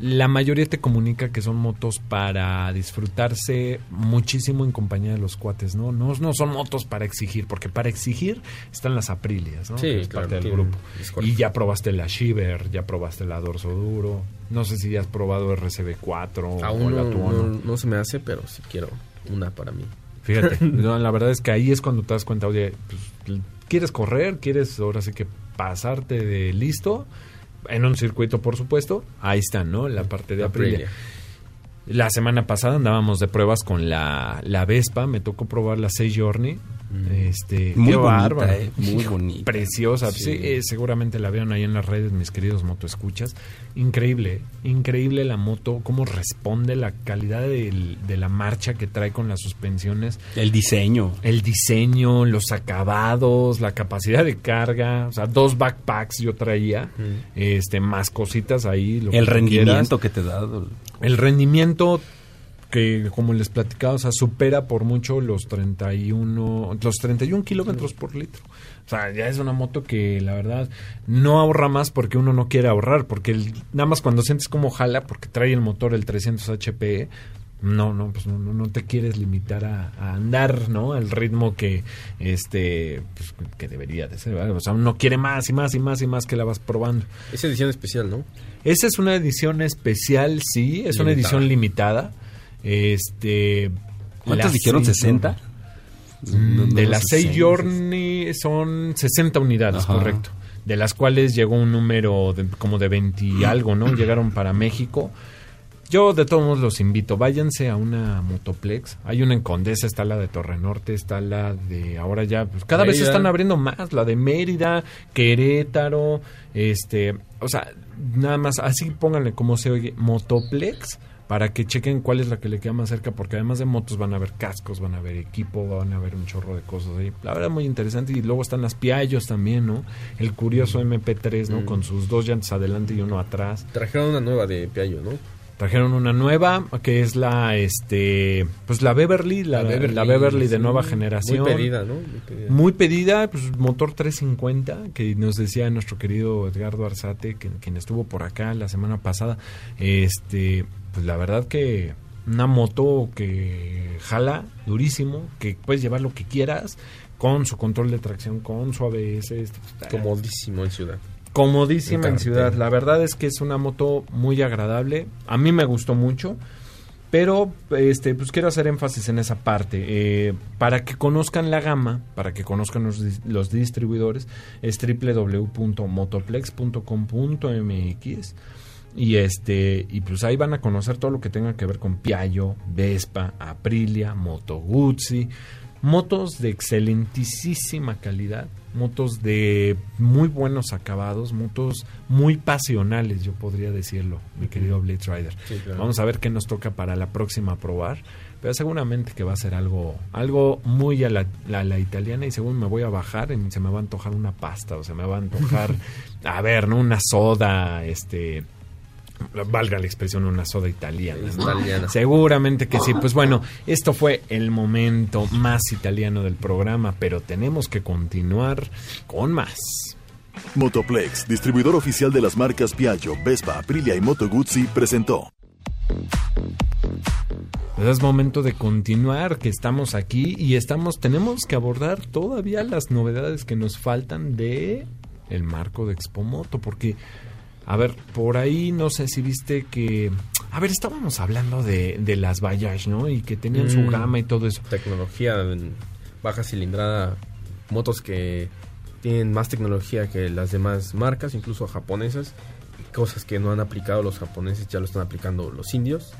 C: La mayoría te comunica que son motos para disfrutarse muchísimo en compañía de los cuates, ¿no? No, no son motos para exigir, porque para exigir están las Aprilias, ¿no?
E: Sí,
C: Que es
E: claro,
C: parte del grupo. Y ya probaste la Shiver, ya probaste la Dorso Duro. No sé si ya has probado RCB4 o
E: Aún
C: la
E: no,
C: Tuono.
E: no- no se me hace, pero sí quiero una para mí.
C: Fíjate, no, la verdad es que ahí es cuando te das cuenta, oye, pues, ¿quieres correr? ¿Quieres ahora sí que pasarte de listo? En un circuito, por supuesto. Ahí están, ¿no? La parte de Aprilia.
E: Aprilia.
C: La semana pasada andábamos de pruebas con la, la Vespa. Me tocó probar la 6 Journey. Este,
D: Muy bonita, eh, muy bonita.
C: Preciosa.
E: Sí.
C: Sí, eh, seguramente la vieron ahí en las redes, mis queridos motoescuchas. Increíble, increíble la moto, cómo responde, la calidad del- de la marcha que trae con las suspensiones
D: El diseño.
C: el diseño, los acabados, la capacidad de carga, o sea, dos backpacks yo traía, este, más cositas ahí. lo
D: El rendimiento
C: quieras.
D: que te da.
C: El rendimiento que, como les platicaba, o sea, supera por mucho los 31, los 31 kilómetros por litro. O sea, ya es una moto que la verdad no ahorra más porque uno no quiere ahorrar, porque el- nada más cuando sientes como jala, porque trae el motor el 300 HP, no, no, pues no, no, te quieres limitar a, a andar, ¿no? Al ritmo que, este, pues, que debería de ser, ¿verdad? O sea, uno quiere más y más y más y más que la vas probando.
E: Es edición especial, ¿no?
C: Esa es una edición especial, sí, es una edición limitada. Este.
D: ¿Cuántas dijeron?
C: Sei
D: ¿60?
C: Journey.
D: No, no,
C: de las 6
D: 60.
C: Journey son 60 unidades,
D: Ajá.
C: correcto. De las cuales llegó un número de- como de 20 y algo, ¿no? Llegaron para México. Yo de todos modos los invito, váyanse a una Motoplex. Hay una en Condesa, está la de Torre Norte, está la de ahora ya, pues cada vez se
E: Mérida.
C: están abriendo más, la de Mérida, Querétaro, este, o sea, nada más, así pónganle como se oye, Motoplex, para que chequen cuál es la que le queda más cerca, porque además de motos van a haber cascos, van a haber equipo, van a haber un chorro de cosas ahí. La verdad muy interesante, y luego están las Piaggio también, ¿no? El curioso MP3, ¿no?
E: Mm.
C: Con sus dos llantas adelante y uno atrás.
E: Trajeron una nueva de Piaggio, ¿no?
C: Trajeron una nueva que es la este pues la Beverly, la, la Beverly, de
E: sí,
C: nueva generación.
E: Muy pedida, ¿no? Muy pedida.
C: Muy pedida, pues motor 350, que nos decía nuestro querido Edgardo Arzate, que, quien estuvo por acá la semana pasada. Este, pues la verdad que una moto que jala durísimo, que puedes llevar lo que quieras, con su control de tracción, con su ABS. pues,
E: Comodísimo en ciudad.
C: comodísima
E: En
C: ciudad. La verdad es que es una moto muy agradable. A mí me gustó mucho. Pero este, pues quiero hacer énfasis en esa parte. Eh, para que conozcan la gama, para que conozcan los, los distribuidores, es www.motoplex.com.mx. Y este, y pues ahí van a conocer todo lo que tenga que ver con Piaggio, Vespa, Aprilia, Moto Guzzi, motos de excelentísima calidad, motos de muy buenos acabados, motos muy pasionales, yo podría decirlo, mi querido Blitz Rider.
E: Sí, claro.
C: Vamos a ver qué nos toca para la próxima probar, pero seguramente que va a ser algo algo muy a la, a la italiana y según me voy a bajar y se me va a antojar una pasta o se me va a antojar, a ver, ¿no? Una soda, este valga la expresión, una soda italiana. ¿no?
E: Italiana.
C: Seguramente que sí. Pues bueno, esto fue el momento más italiano del programa, pero tenemos que continuar con más.
G: Motoplex, distribuidor oficial de las marcas Piaggio, Vespa, Aprilia y Moto Guzzi, presentó.
C: Pues es momento de continuar, que estamos aquí y estamos, tenemos que abordar todavía las novedades que nos faltan de el marco de Expomoto, porque, a ver, por ahí no sé si viste que, a ver, estábamos hablando de, de las Bayash, ¿no? Y que tenían su
E: Mm.
C: gama y todo eso.
E: Tecnología en baja cilindrada, motos que tienen más tecnología que las demás marcas, incluso japonesas. Cosas que no han aplicado los japoneses ya lo están aplicando los indios.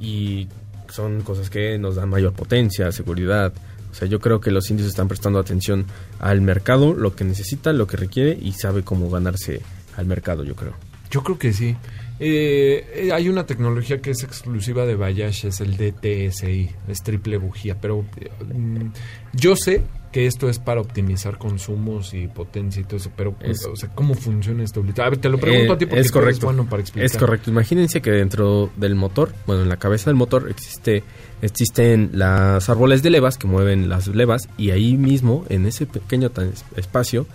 E: Y son cosas que nos dan mayor potencia, seguridad. O sea, yo creo que los indios están prestando atención al mercado, lo que necesita, lo que requiere y sabe cómo ganarse al mercado, yo creo.
C: Yo creo que sí. Eh, eh, hay una tecnología que es exclusiva de Bayash, es el DTSI, es triple bujía, pero eh, mm, yo sé que esto es para optimizar consumos y potencia y todo eso, pero
E: Es-
C: o sea, ¿cómo funciona esto? A ver, te lo pregunto
E: Eh,
C: a ti porque
E: es correcto.
C: bueno para explicar.
E: Es correcto. Imagínense que dentro del motor, bueno, en la cabeza del motor existe existen las árboles de levas que mueven las levas y ahí mismo, en ese pequeño espacio,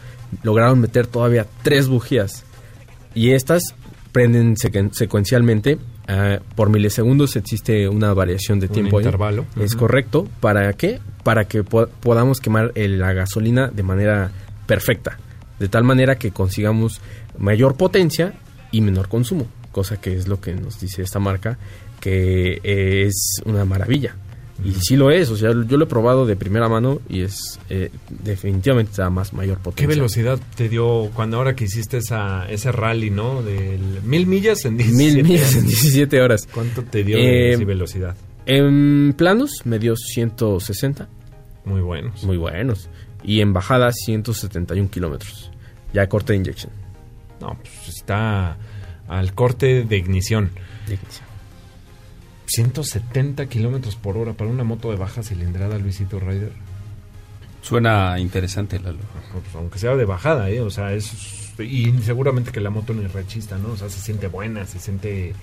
E: lograron meter todavía tres bujías. Y estas prenden sequen- secuencialmente. ah, por milisegundos existe una variación de
C: Un
E: tiempo ahí.
C: intervalo.
E: Es correcto. ¿Para qué? Para que po- podamos quemar el- la gasolina de manera perfecta. De tal manera que consigamos mayor potencia y menor consumo. Cosa que es lo que nos dice esta marca, que es una maravilla. Y sí lo es, o sea, yo lo he probado de primera mano y es eh, definitivamente da más mayor potencia.
C: ¿Qué velocidad te dio cuando ahora que hiciste esa, ese rally, no? Del mil millas en 17
E: Mil millas en
C: años?
E: 17 horas.
C: ¿Cuánto te dio de
E: Eh,
C: velocidad?
E: En planos me dio 160,
C: Muy buenos.
E: muy buenos. Y en bajada 171 kilómetros. Ya corte de inyección.
C: No, pues está al corte de ignición. 170 kilómetros por hora para una moto de baja cilindrada, Luisito Rider.
D: Suena interesante, Lalo.
C: Pues, aunque sea de bajada, ¿eh? O sea, es. Y seguramente que la moto no es rechista, ¿no? O sea, se siente buena, se siente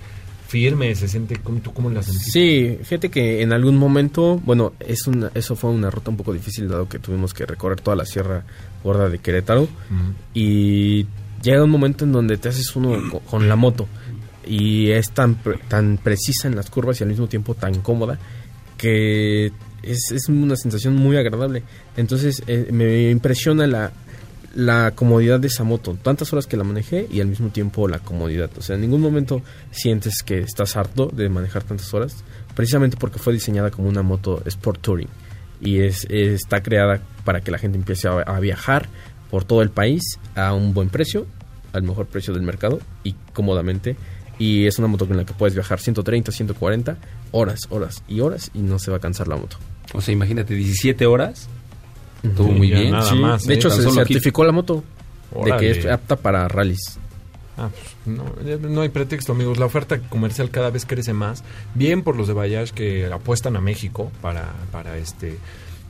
C: firme, se siente. ¿cómo, ¿Tú cómo la sentiste?
E: Sí, fíjate que en algún momento, bueno, es una, eso fue una ruta un poco difícil dado que tuvimos que recorrer toda la Sierra Gorda de Querétaro y llega un momento en donde te haces uno co- con, la moto y es tan, tan precisa en las curvas y al mismo tiempo tan cómoda que es, es una sensación muy agradable. Entonces eh, me impresiona la, la comodidad de esa moto. Tantas horas que la manejé y al mismo tiempo la comodidad. O sea, en ningún momento sientes que estás harto de manejar tantas horas, precisamente porque fue diseñada como una moto Sport Touring y es, está creada para que la gente empiece a viajar por todo el país a un buen precio, al mejor precio del mercado y cómodamente. Y es una moto con la que puedes viajar 130, 140 horas, horas y horas y no se va a cansar la moto.
D: O sea, imagínate, 17 horas. Estuvo muy bien.
C: nada
E: Sí,
C: más,
E: de
C: ¿eh?
E: hecho, se certificó la moto de que es apta para rallies.
C: Ah, pues, no, ya no hay pretexto, amigos. La oferta comercial cada vez crece más. Bien por los de Bayash que apuestan a México para, para este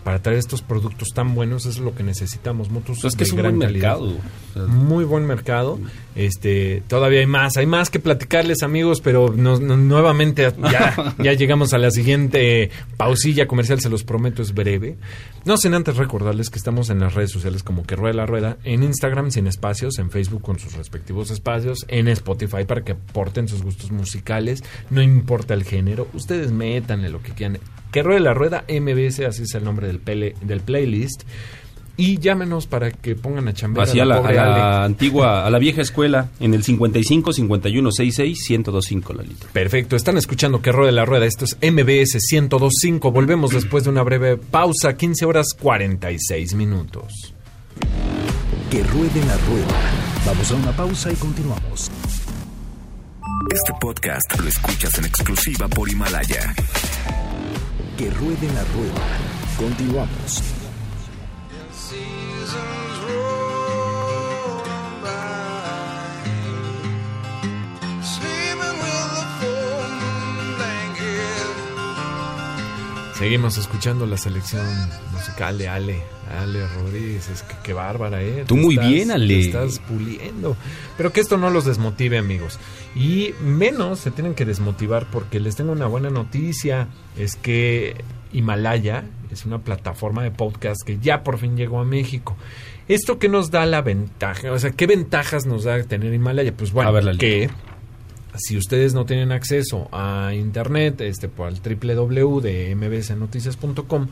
C: para traer estos productos tan buenos, es lo que necesitamos. Motos
D: Pues es que es un
C: gran
D: buen
C: calidad.
D: mercado. O sea,
C: Muy buen mercado. Este, todavía hay más, hay más que platicarles, amigos, pero no- nuevamente ya, ya llegamos a la siguiente pausilla comercial, se los prometo, es breve. No sin antes recordarles que estamos en las redes sociales como que rueda la rueda, en Instagram sin espacios, en Facebook con sus respectivos espacios, en Spotify para que aporten sus gustos musicales, no importa el género, ustedes métanle lo que quieran. Que ruede la rueda MBS, así es el nombre del, pele- del playlist. Y llámenos para que pongan a chambear
D: Así a la, a la
C: Ale.
D: antigua, a la vieja escuela, en el 55 51 66 1025 la litro.
C: Perfecto, están escuchando que ruede la rueda. Esto es MBS 1025. Volvemos después de una breve pausa, 15 horas 46 minutos.
B: Que ruede la rueda. Vamos a una pausa y continuamos.
A: Este podcast lo escuchas en exclusiva por Himalaya.
B: Que ruede la rueda. Continuamos.
C: Seguimos escuchando la selección musical de Ale, Ale Rodríguez. Es que qué bárbara, ¿eh?
D: Tú
C: Te
D: muy
C: estás-
D: bien, Ale.
C: te estás puliendo. Pero que esto no los desmotive, amigos. Y menos se tienen que desmotivar porque les tengo una buena noticia. Es que Himalaya es una plataforma de podcast que ya por fin llegó a México. ¿Esto qué nos da la ventaja? O sea, ¿qué ventajas nos da tener Himalaya? Pues bueno,
D: A ver,
C: que si ustedes no tienen acceso a internet, este por el www de mbsnoticias.com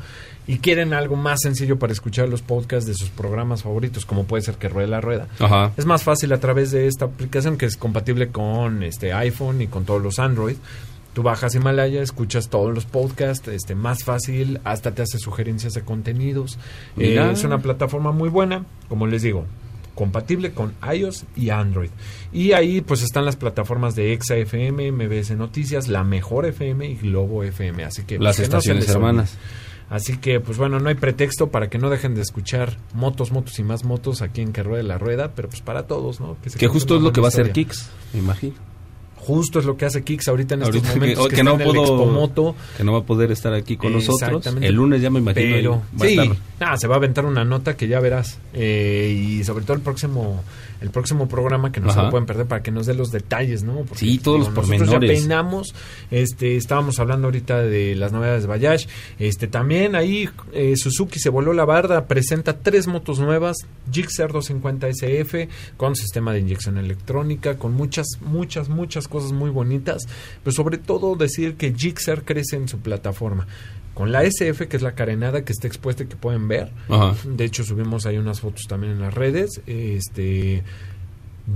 C: y quieren algo más sencillo para escuchar los podcasts de sus programas favoritos, como puede ser que ruede la rueda,
D: Ajá.
C: es más fácil a través de esta aplicación que es compatible con este iPhone y con todos los Android. Tú bajas Himalaya, escuchas todos los podcasts, este más fácil, hasta te hace sugerencias de contenidos. Eh, es una plataforma muy buena, como les digo, compatible con iOS y Android. Y ahí pues están las plataformas de Exa FM, MBS Noticias, La Mejor FM y Globo FM, así que
D: Las
C: pues, que no
D: estaciones hermanas.
C: Así que, pues bueno, no hay pretexto para que no dejen de escuchar motos, motos y más motos aquí en Que Ruede la Rueda, pero pues para todos, ¿no? se
D: Que justo es lo que va a hacer
C: historia.
D: Kicks, me imagino.
C: Justo es lo que hace Kicks ahorita en
D: Ahorita
C: estos
D: que,
C: momentos que,
D: que
C: está
D: no pudo, que no va a poder estar aquí con nosotros. El lunes ya me imagino.
C: Pero, sí, nada, se va a aventar una nota que ya verás. Eh, y sobre todo el próximo el próximo programa que no se lo pueden perder para que nos dé los detalles, ¿no? Porque,
D: Sí, todos los
C: nosotros
D: pormenores.
C: ya peinamos, este, estábamos hablando ahorita de las novedades de Bayash. Este, también ahí eh, Suzuki se voló la barda, presenta tres motos nuevas, Gixxer 250 SF, con sistema de inyección electrónica, con muchas, muchas, muchas cosas muy bonitas. Pero sobre todo decir que Gixxer crece en su plataforma. Con la SF, que es la carenada que está expuesta y que pueden ver.
D: Ajá.
C: De hecho, subimos ahí unas fotos también en las redes. Este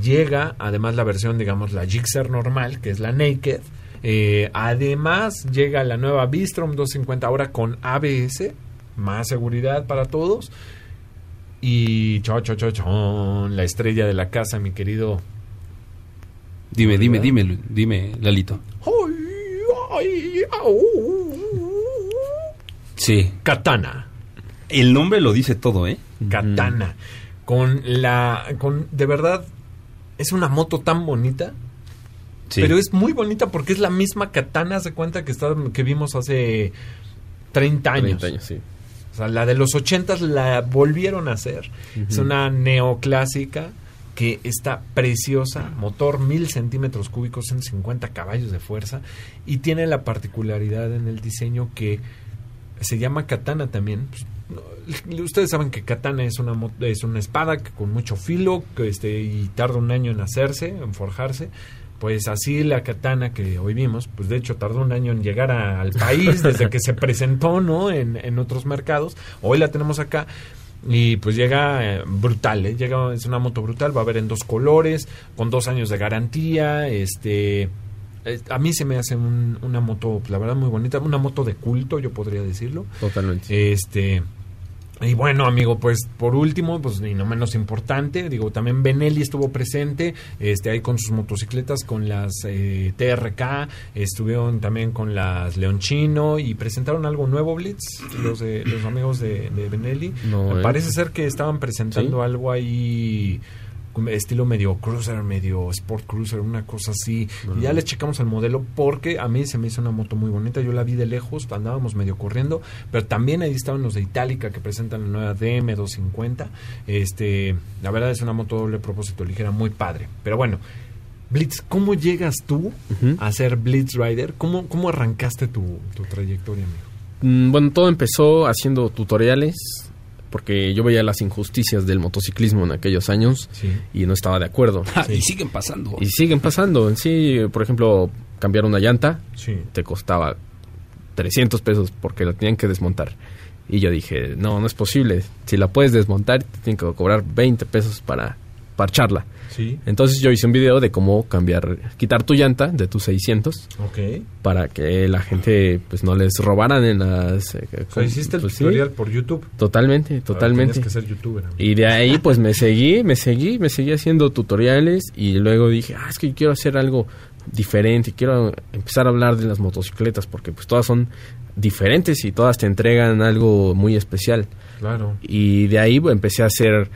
C: llega además la versión, digamos, la Gixxer normal, que es la Naked. Eh, además, llega la nueva Bistrom 250 ahora con ABS, más seguridad para todos. Y cho, cho, cho, chon, la estrella de la casa, mi querido.
D: Dime, dime, dime, dime, Lalito. Sí.
C: Katana.
D: El nombre lo dice todo, ¿eh?
C: Katana. Con la. con De verdad. Es una moto tan bonita.
D: Sí.
C: Pero es muy bonita porque es la misma katana, se cuenta que está, que vimos hace 30 años.
E: 30 años, sí.
C: O sea, la de los 80 la volvieron a hacer. Es una neoclásica que está preciosa, motor 1000 centímetros cúbicos, 150 caballos de fuerza y tiene la particularidad en el diseño que se llama katana también. Pues, Ustedes saben que katana es una es una espada que con mucho filo que este y tarda un año en hacerse, en forjarse. pues así la katana que hoy vimos, pues de hecho tardó un año en llegar a- al país desde que se presentó, ¿no? En, en otros mercados. Hoy la tenemos acá. Y pues llega eh, brutal, ¿eh? Llega, es una moto brutal, va a haber en dos colores, con dos años de garantía, este... A mí se me hace un- una moto, la verdad, muy bonita, una moto de culto, yo podría decirlo.
E: Totalmente.
C: Este. Y bueno, amigo, pues por último, pues y no menos importante, digo, también Benelli estuvo presente, este, ahí con sus motocicletas, con las eh, TRK, estuvieron también con las Leonchino y presentaron algo nuevo, Blitz, los, de- los amigos de, de Benelli.
E: No, eh.
C: parece ser que estaban presentando
E: Sí.
C: algo ahí estilo medio cruiser, medio sport cruiser, una cosa así. Y ya le checamos el modelo porque a mí se me hizo una moto muy bonita. Yo la vi de lejos, andábamos medio corriendo, pero también ahí estaban los de Itálica que presentan la nueva DM250. Este, la verdad es una moto doble propósito ligera muy padre. Pero bueno, Blitz, ¿cómo llegas tú a ser Blitz Rider? ¿Cómo, cómo arrancaste tu, tu trayectoria, amigo?
E: Mm, Bueno, todo empezó haciendo tutoriales, porque yo veía las injusticias del motociclismo en aquellos años
C: Sí.
E: y no estaba de acuerdo.
D: Ah, Y siguen pasando.
E: Y siguen pasando. En sí, por ejemplo, cambiar una llanta
C: Sí.
E: te costaba 300 pesos porque la tenían que desmontar. Y yo dije, no, no es posible. Si la puedes desmontar, te tienen que cobrar 20 pesos para parcharla.
C: Sí.
E: Entonces yo hice un video de cómo cambiar, quitar tu llanta de tus 600
C: Ok.
E: para que la gente pues no les robaran en las... eh,
C: O sea,
E: com-
C: hiciste el
E: pues, sí,
C: tutorial por YouTube.
E: totalmente, totalmente.
C: Tienes que ser youtuber. amigo.
E: Y de ahí pues me seguí, me seguí, me seguí haciendo tutoriales y luego dije, ah, es que quiero hacer algo diferente, quiero empezar a hablar de las motocicletas porque pues todas son diferentes y todas te entregan algo muy especial.
C: Claro.
E: Y de ahí pues, empecé a hacer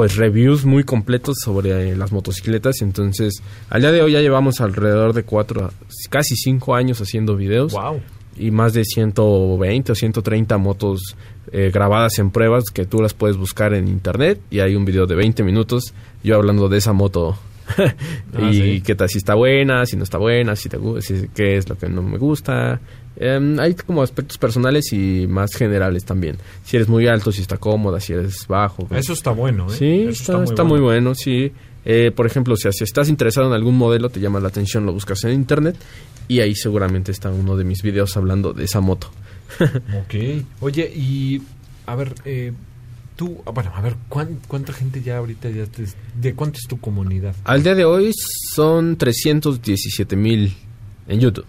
E: pues reviews muy completos sobre eh, las motocicletas. Entonces, al día de hoy ya llevamos alrededor de cuatro, casi cinco años haciendo videos
C: Wow.
E: y más de 120 o 130 motos eh, grabadas en pruebas que tú las puedes buscar en internet y hay un video de 20 minutos yo hablando de esa moto y
C: sí.
E: qué tal si está buena, si no está buena, si te si, qué es lo que no me gusta. Em, hay como aspectos personales y más generales también. Si eres muy alto, si está cómoda, si eres bajo.
C: Eso está bueno, ¿eh?
E: Sí,
C: Eso
E: está, está muy bueno, sí. Eh, por ejemplo, si, si estás interesado en algún modelo, te llama la atención, lo buscas en internet y ahí seguramente está uno de mis videos hablando de esa moto.
C: Ok. Oye, y a ver, eh, tú, bueno, a ver, ¿cuán- ¿cuánta gente ya ahorita ya te, de cuánto es tu comunidad?
E: Al día de hoy son 317 mil en YouTube,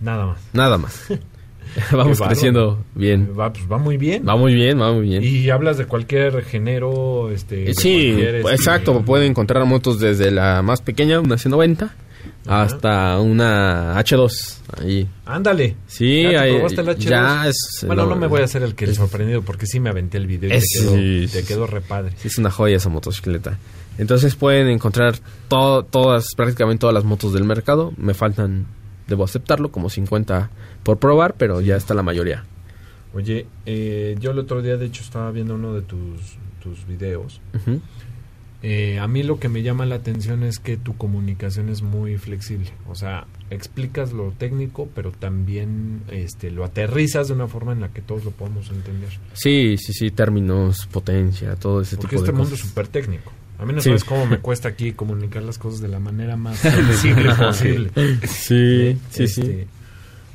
C: Nada más.
E: nada más. Vamos creciendo bien.
C: Va, pues va muy bien.
E: Va muy bien, va muy bien.
C: Y hablas de cualquier género, este.
E: Sí,
C: cualquier, este,
E: exacto. Pueden encontrar motos desde la más pequeña, una C90, hasta una H2. Ahí.
C: Ándale.
E: Sí,
C: ¿Ya te
E: ahí-
C: el H2?
E: ya es-
C: Bueno,
E: no,
C: no me voy a hacer el que el
E: es-
C: sorprendido porque sí me aventé el video y
E: Es-
C: te quedó,
E: sí,
C: te
E: sí,
C: quedó re padre.
E: Sí, es una joya esa motocicleta. Entonces pueden encontrar to- todas, prácticamente todas las motos del mercado. Me faltan, debo aceptarlo, como 50 por probar, pero ya está la mayoría.
C: Oye, eh, yo el otro día de hecho estaba viendo uno de tus, tus videos. Eh, a mí lo que me llama la atención es que tu comunicación es muy flexible. O sea, explicas lo técnico, pero también este, lo aterrizas de una forma en la que todos lo podamos entender.
E: Sí, sí, sí, términos, potencia, todo ese
C: Porque
E: tipo
C: este
E: de
C: mundo es
E: cosas.
C: súper técnico. A mí no
E: Sí.
C: sabes cómo me cuesta aquí comunicar las cosas de la manera más sensible posible.
E: Sí, sí, sí.
C: Este,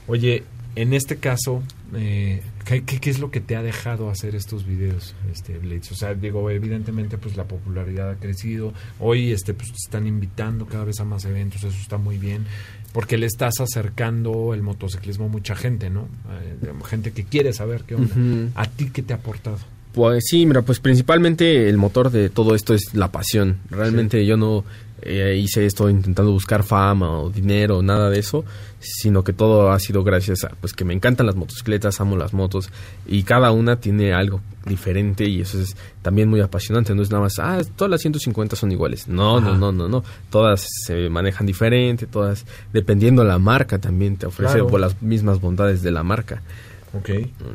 C: Oye, en este caso, eh, ¿qué, es lo que te ha dejado hacer estos videos, este Blitz? O sea, digo, evidentemente, pues la popularidad ha crecido. Hoy, este, pues te están invitando cada vez a más eventos, eso está muy bien, porque le estás acercando el motociclismo a mucha gente, ¿no? Eh, gente que quiere saber qué onda. ¿A ti qué te ha aportado?
E: Pues sí, mira, pues principalmente el motor de todo esto es la pasión. Realmente yo no eh, hice esto intentando buscar fama o dinero, nada de eso, sino que todo ha sido gracias a pues que me encantan las motocicletas, amo las motos y cada una tiene algo diferente y eso es también muy apasionante, no es nada más, ah, todas las 150 son iguales. No, no, no, no, no, todas se manejan diferente, todas dependiendo la marca también te ofrece
C: Claro.
E: por las mismas bondades de la marca.
C: Ok.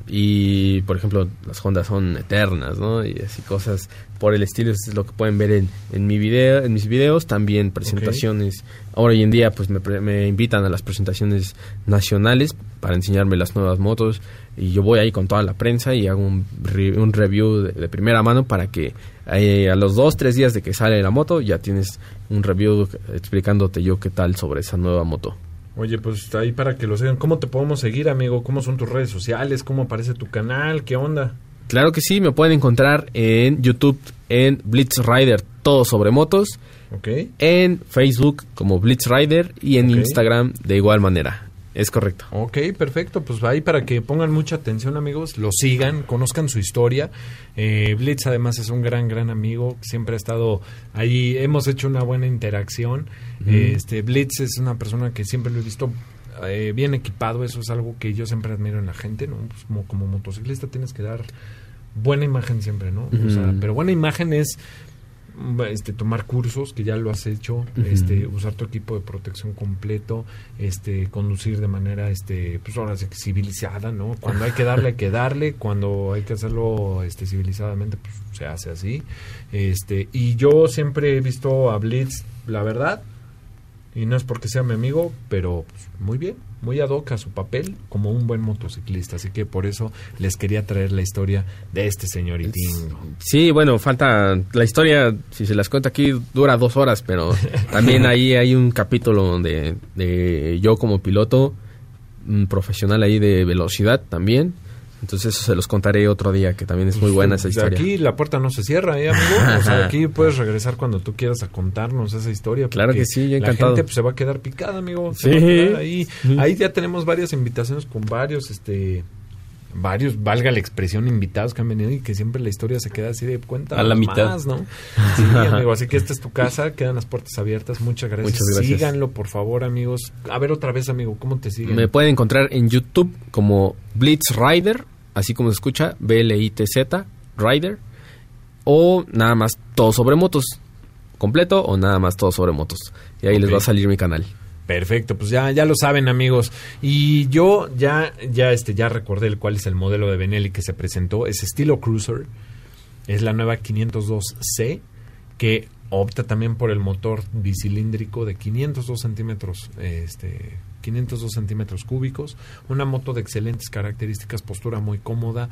E: Y, por ejemplo, las Hondas son eternas, ¿no? Y así cosas por el estilo. Es lo que pueden ver en, en, mi video, en mis videos. También presentaciones. Ahora hoy en día, pues me, me invitan a las presentaciones nacionales para enseñarme las nuevas motos. Y yo voy ahí con toda la prensa y hago un, re- un review de, de primera mano para que eh, a los dos, tres días de que sale la moto ya tienes un review explicándote yo qué tal sobre esa nueva moto.
C: Oye, pues está ahí para que lo sigan. ¿Cómo te podemos seguir, amigo? ¿Cómo son tus redes sociales? ¿Cómo aparece tu canal? ¿Qué onda?
E: Claro que sí, me pueden encontrar en YouTube en Blitz Rider, todo sobre motos,
C: Ok.
E: en Facebook como Blitz Rider y en. Instagram de igual manera. Es correcto.
C: Ok, perfecto. Pues ahí para que pongan mucha atención, amigos, lo sigan, conozcan su historia. Eh, Blitz además es un gran, gran amigo. Siempre ha estado ahí. Hemos hecho una buena interacción. Este Blitz es una persona que siempre lo he visto eh, bien equipado. Eso es algo que yo siempre admiro en la gente, ¿no? Pues como, como motociclista tienes que dar buena imagen siempre, ¿no? O sea,
E: Ujú.
C: pero buena imagen es este tomar cursos que ya lo has hecho este usar tu equipo de protección completo este conducir de manera este pues ahora civilizada no cuando hay que darle hay que darle cuando hay que hacerlo este civilizadamente pues se hace así. Este y yo siempre he visto a Blitz la verdad y no es porque sea mi amigo, pero pues, muy bien, muy ad hoc a su papel como un buen motociclista. Así que por eso les quería traer la historia de este señoritín.
E: Sí, bueno, falta la historia, si se las cuento aquí, dura dos horas, pero también ahí hay un capítulo donde de yo como piloto, un profesional ahí de velocidad también. Entonces eso se los contaré otro día, que también es muy buena esa historia.
C: Aquí la puerta no se cierra, ¿eh, amigo? O sea, aquí puedes regresar cuando tú quieras a contarnos esa historia.
E: Claro que sí, yo
C: La
E: encantado.
C: gente pues, se va a quedar picada, amigo. Se
E: Sí.
C: va a quedar ahí. ahí ya tenemos varias invitaciones con varios, este... Varios, valga la expresión, invitados que han venido y que siempre la historia se queda así de cuenta.
D: A la mitad.
C: Más, ¿no? Sí, amigo, así que esta es tu casa, quedan las puertas abiertas. Muchas gracias.
E: Muchas gracias.
C: Síganlo, por favor, amigos. A ver otra vez, amigo, ¿cómo te siguen?
E: Me pueden encontrar en YouTube como Blitz Rider, así como se escucha, B-L-I-T-Z, Rider, o nada más todo sobre motos, completo o nada más todo sobre motos. Y ahí les va a salir mi canal.
C: Perfecto, pues ya, ya lo saben amigos. Y yo ya, ya, este, ya recordé el cuál es el modelo de Benelli que se presentó. Es estilo Cruiser. Es la nueva 502C que opta también por el motor bicilíndrico de 502 centímetros, este, 502 centímetros cúbicos. Una moto de excelentes características, postura muy cómoda.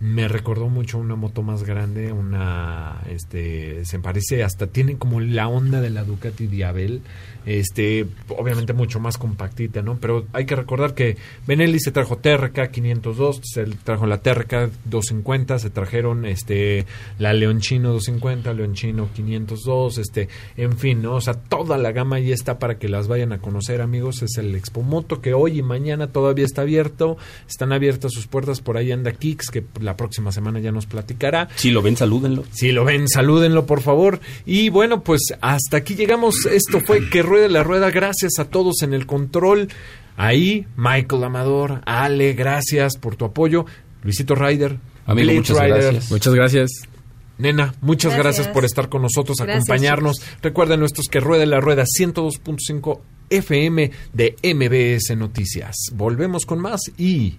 C: Me recordó mucho una moto más grande, una, este, se parece hasta, tiene como la onda de la Ducati Diabel, este, obviamente mucho más compactita, ¿no? Pero hay que recordar que Benelli se trajo TRK 502, se trajo la TRK 250, se trajeron, este, la Leonchino 250, Leonchino 502, este, en fin, ¿no? O sea, toda la gama ahí está para que las vayan a conocer, amigos. Es el Expo Moto que hoy y mañana todavía está abierto, están abiertas sus puertas, por ahí anda Kicks, que la próxima semana ya nos platicará.
D: Si lo ven, salúdenlo.
C: Si lo ven, salúdenlo por favor. Y bueno, pues hasta aquí llegamos. Esto fue Que Ruede la Rueda. Gracias a todos en el control. Ahí, Michael Amador, Ale, gracias por tu apoyo. Luisito Ryder,
D: Amigo,
C: Blade
D: muchas
C: Rider,
D: gracias.
E: Muchas gracias.
C: Nena, muchas gracias.
F: Gracias.
C: por estar con nosotros,
F: Gracias,
C: acompañarnos. Recuerden nuestros que ruede la rueda 102.5 FM de MBS Noticias. Volvemos con más y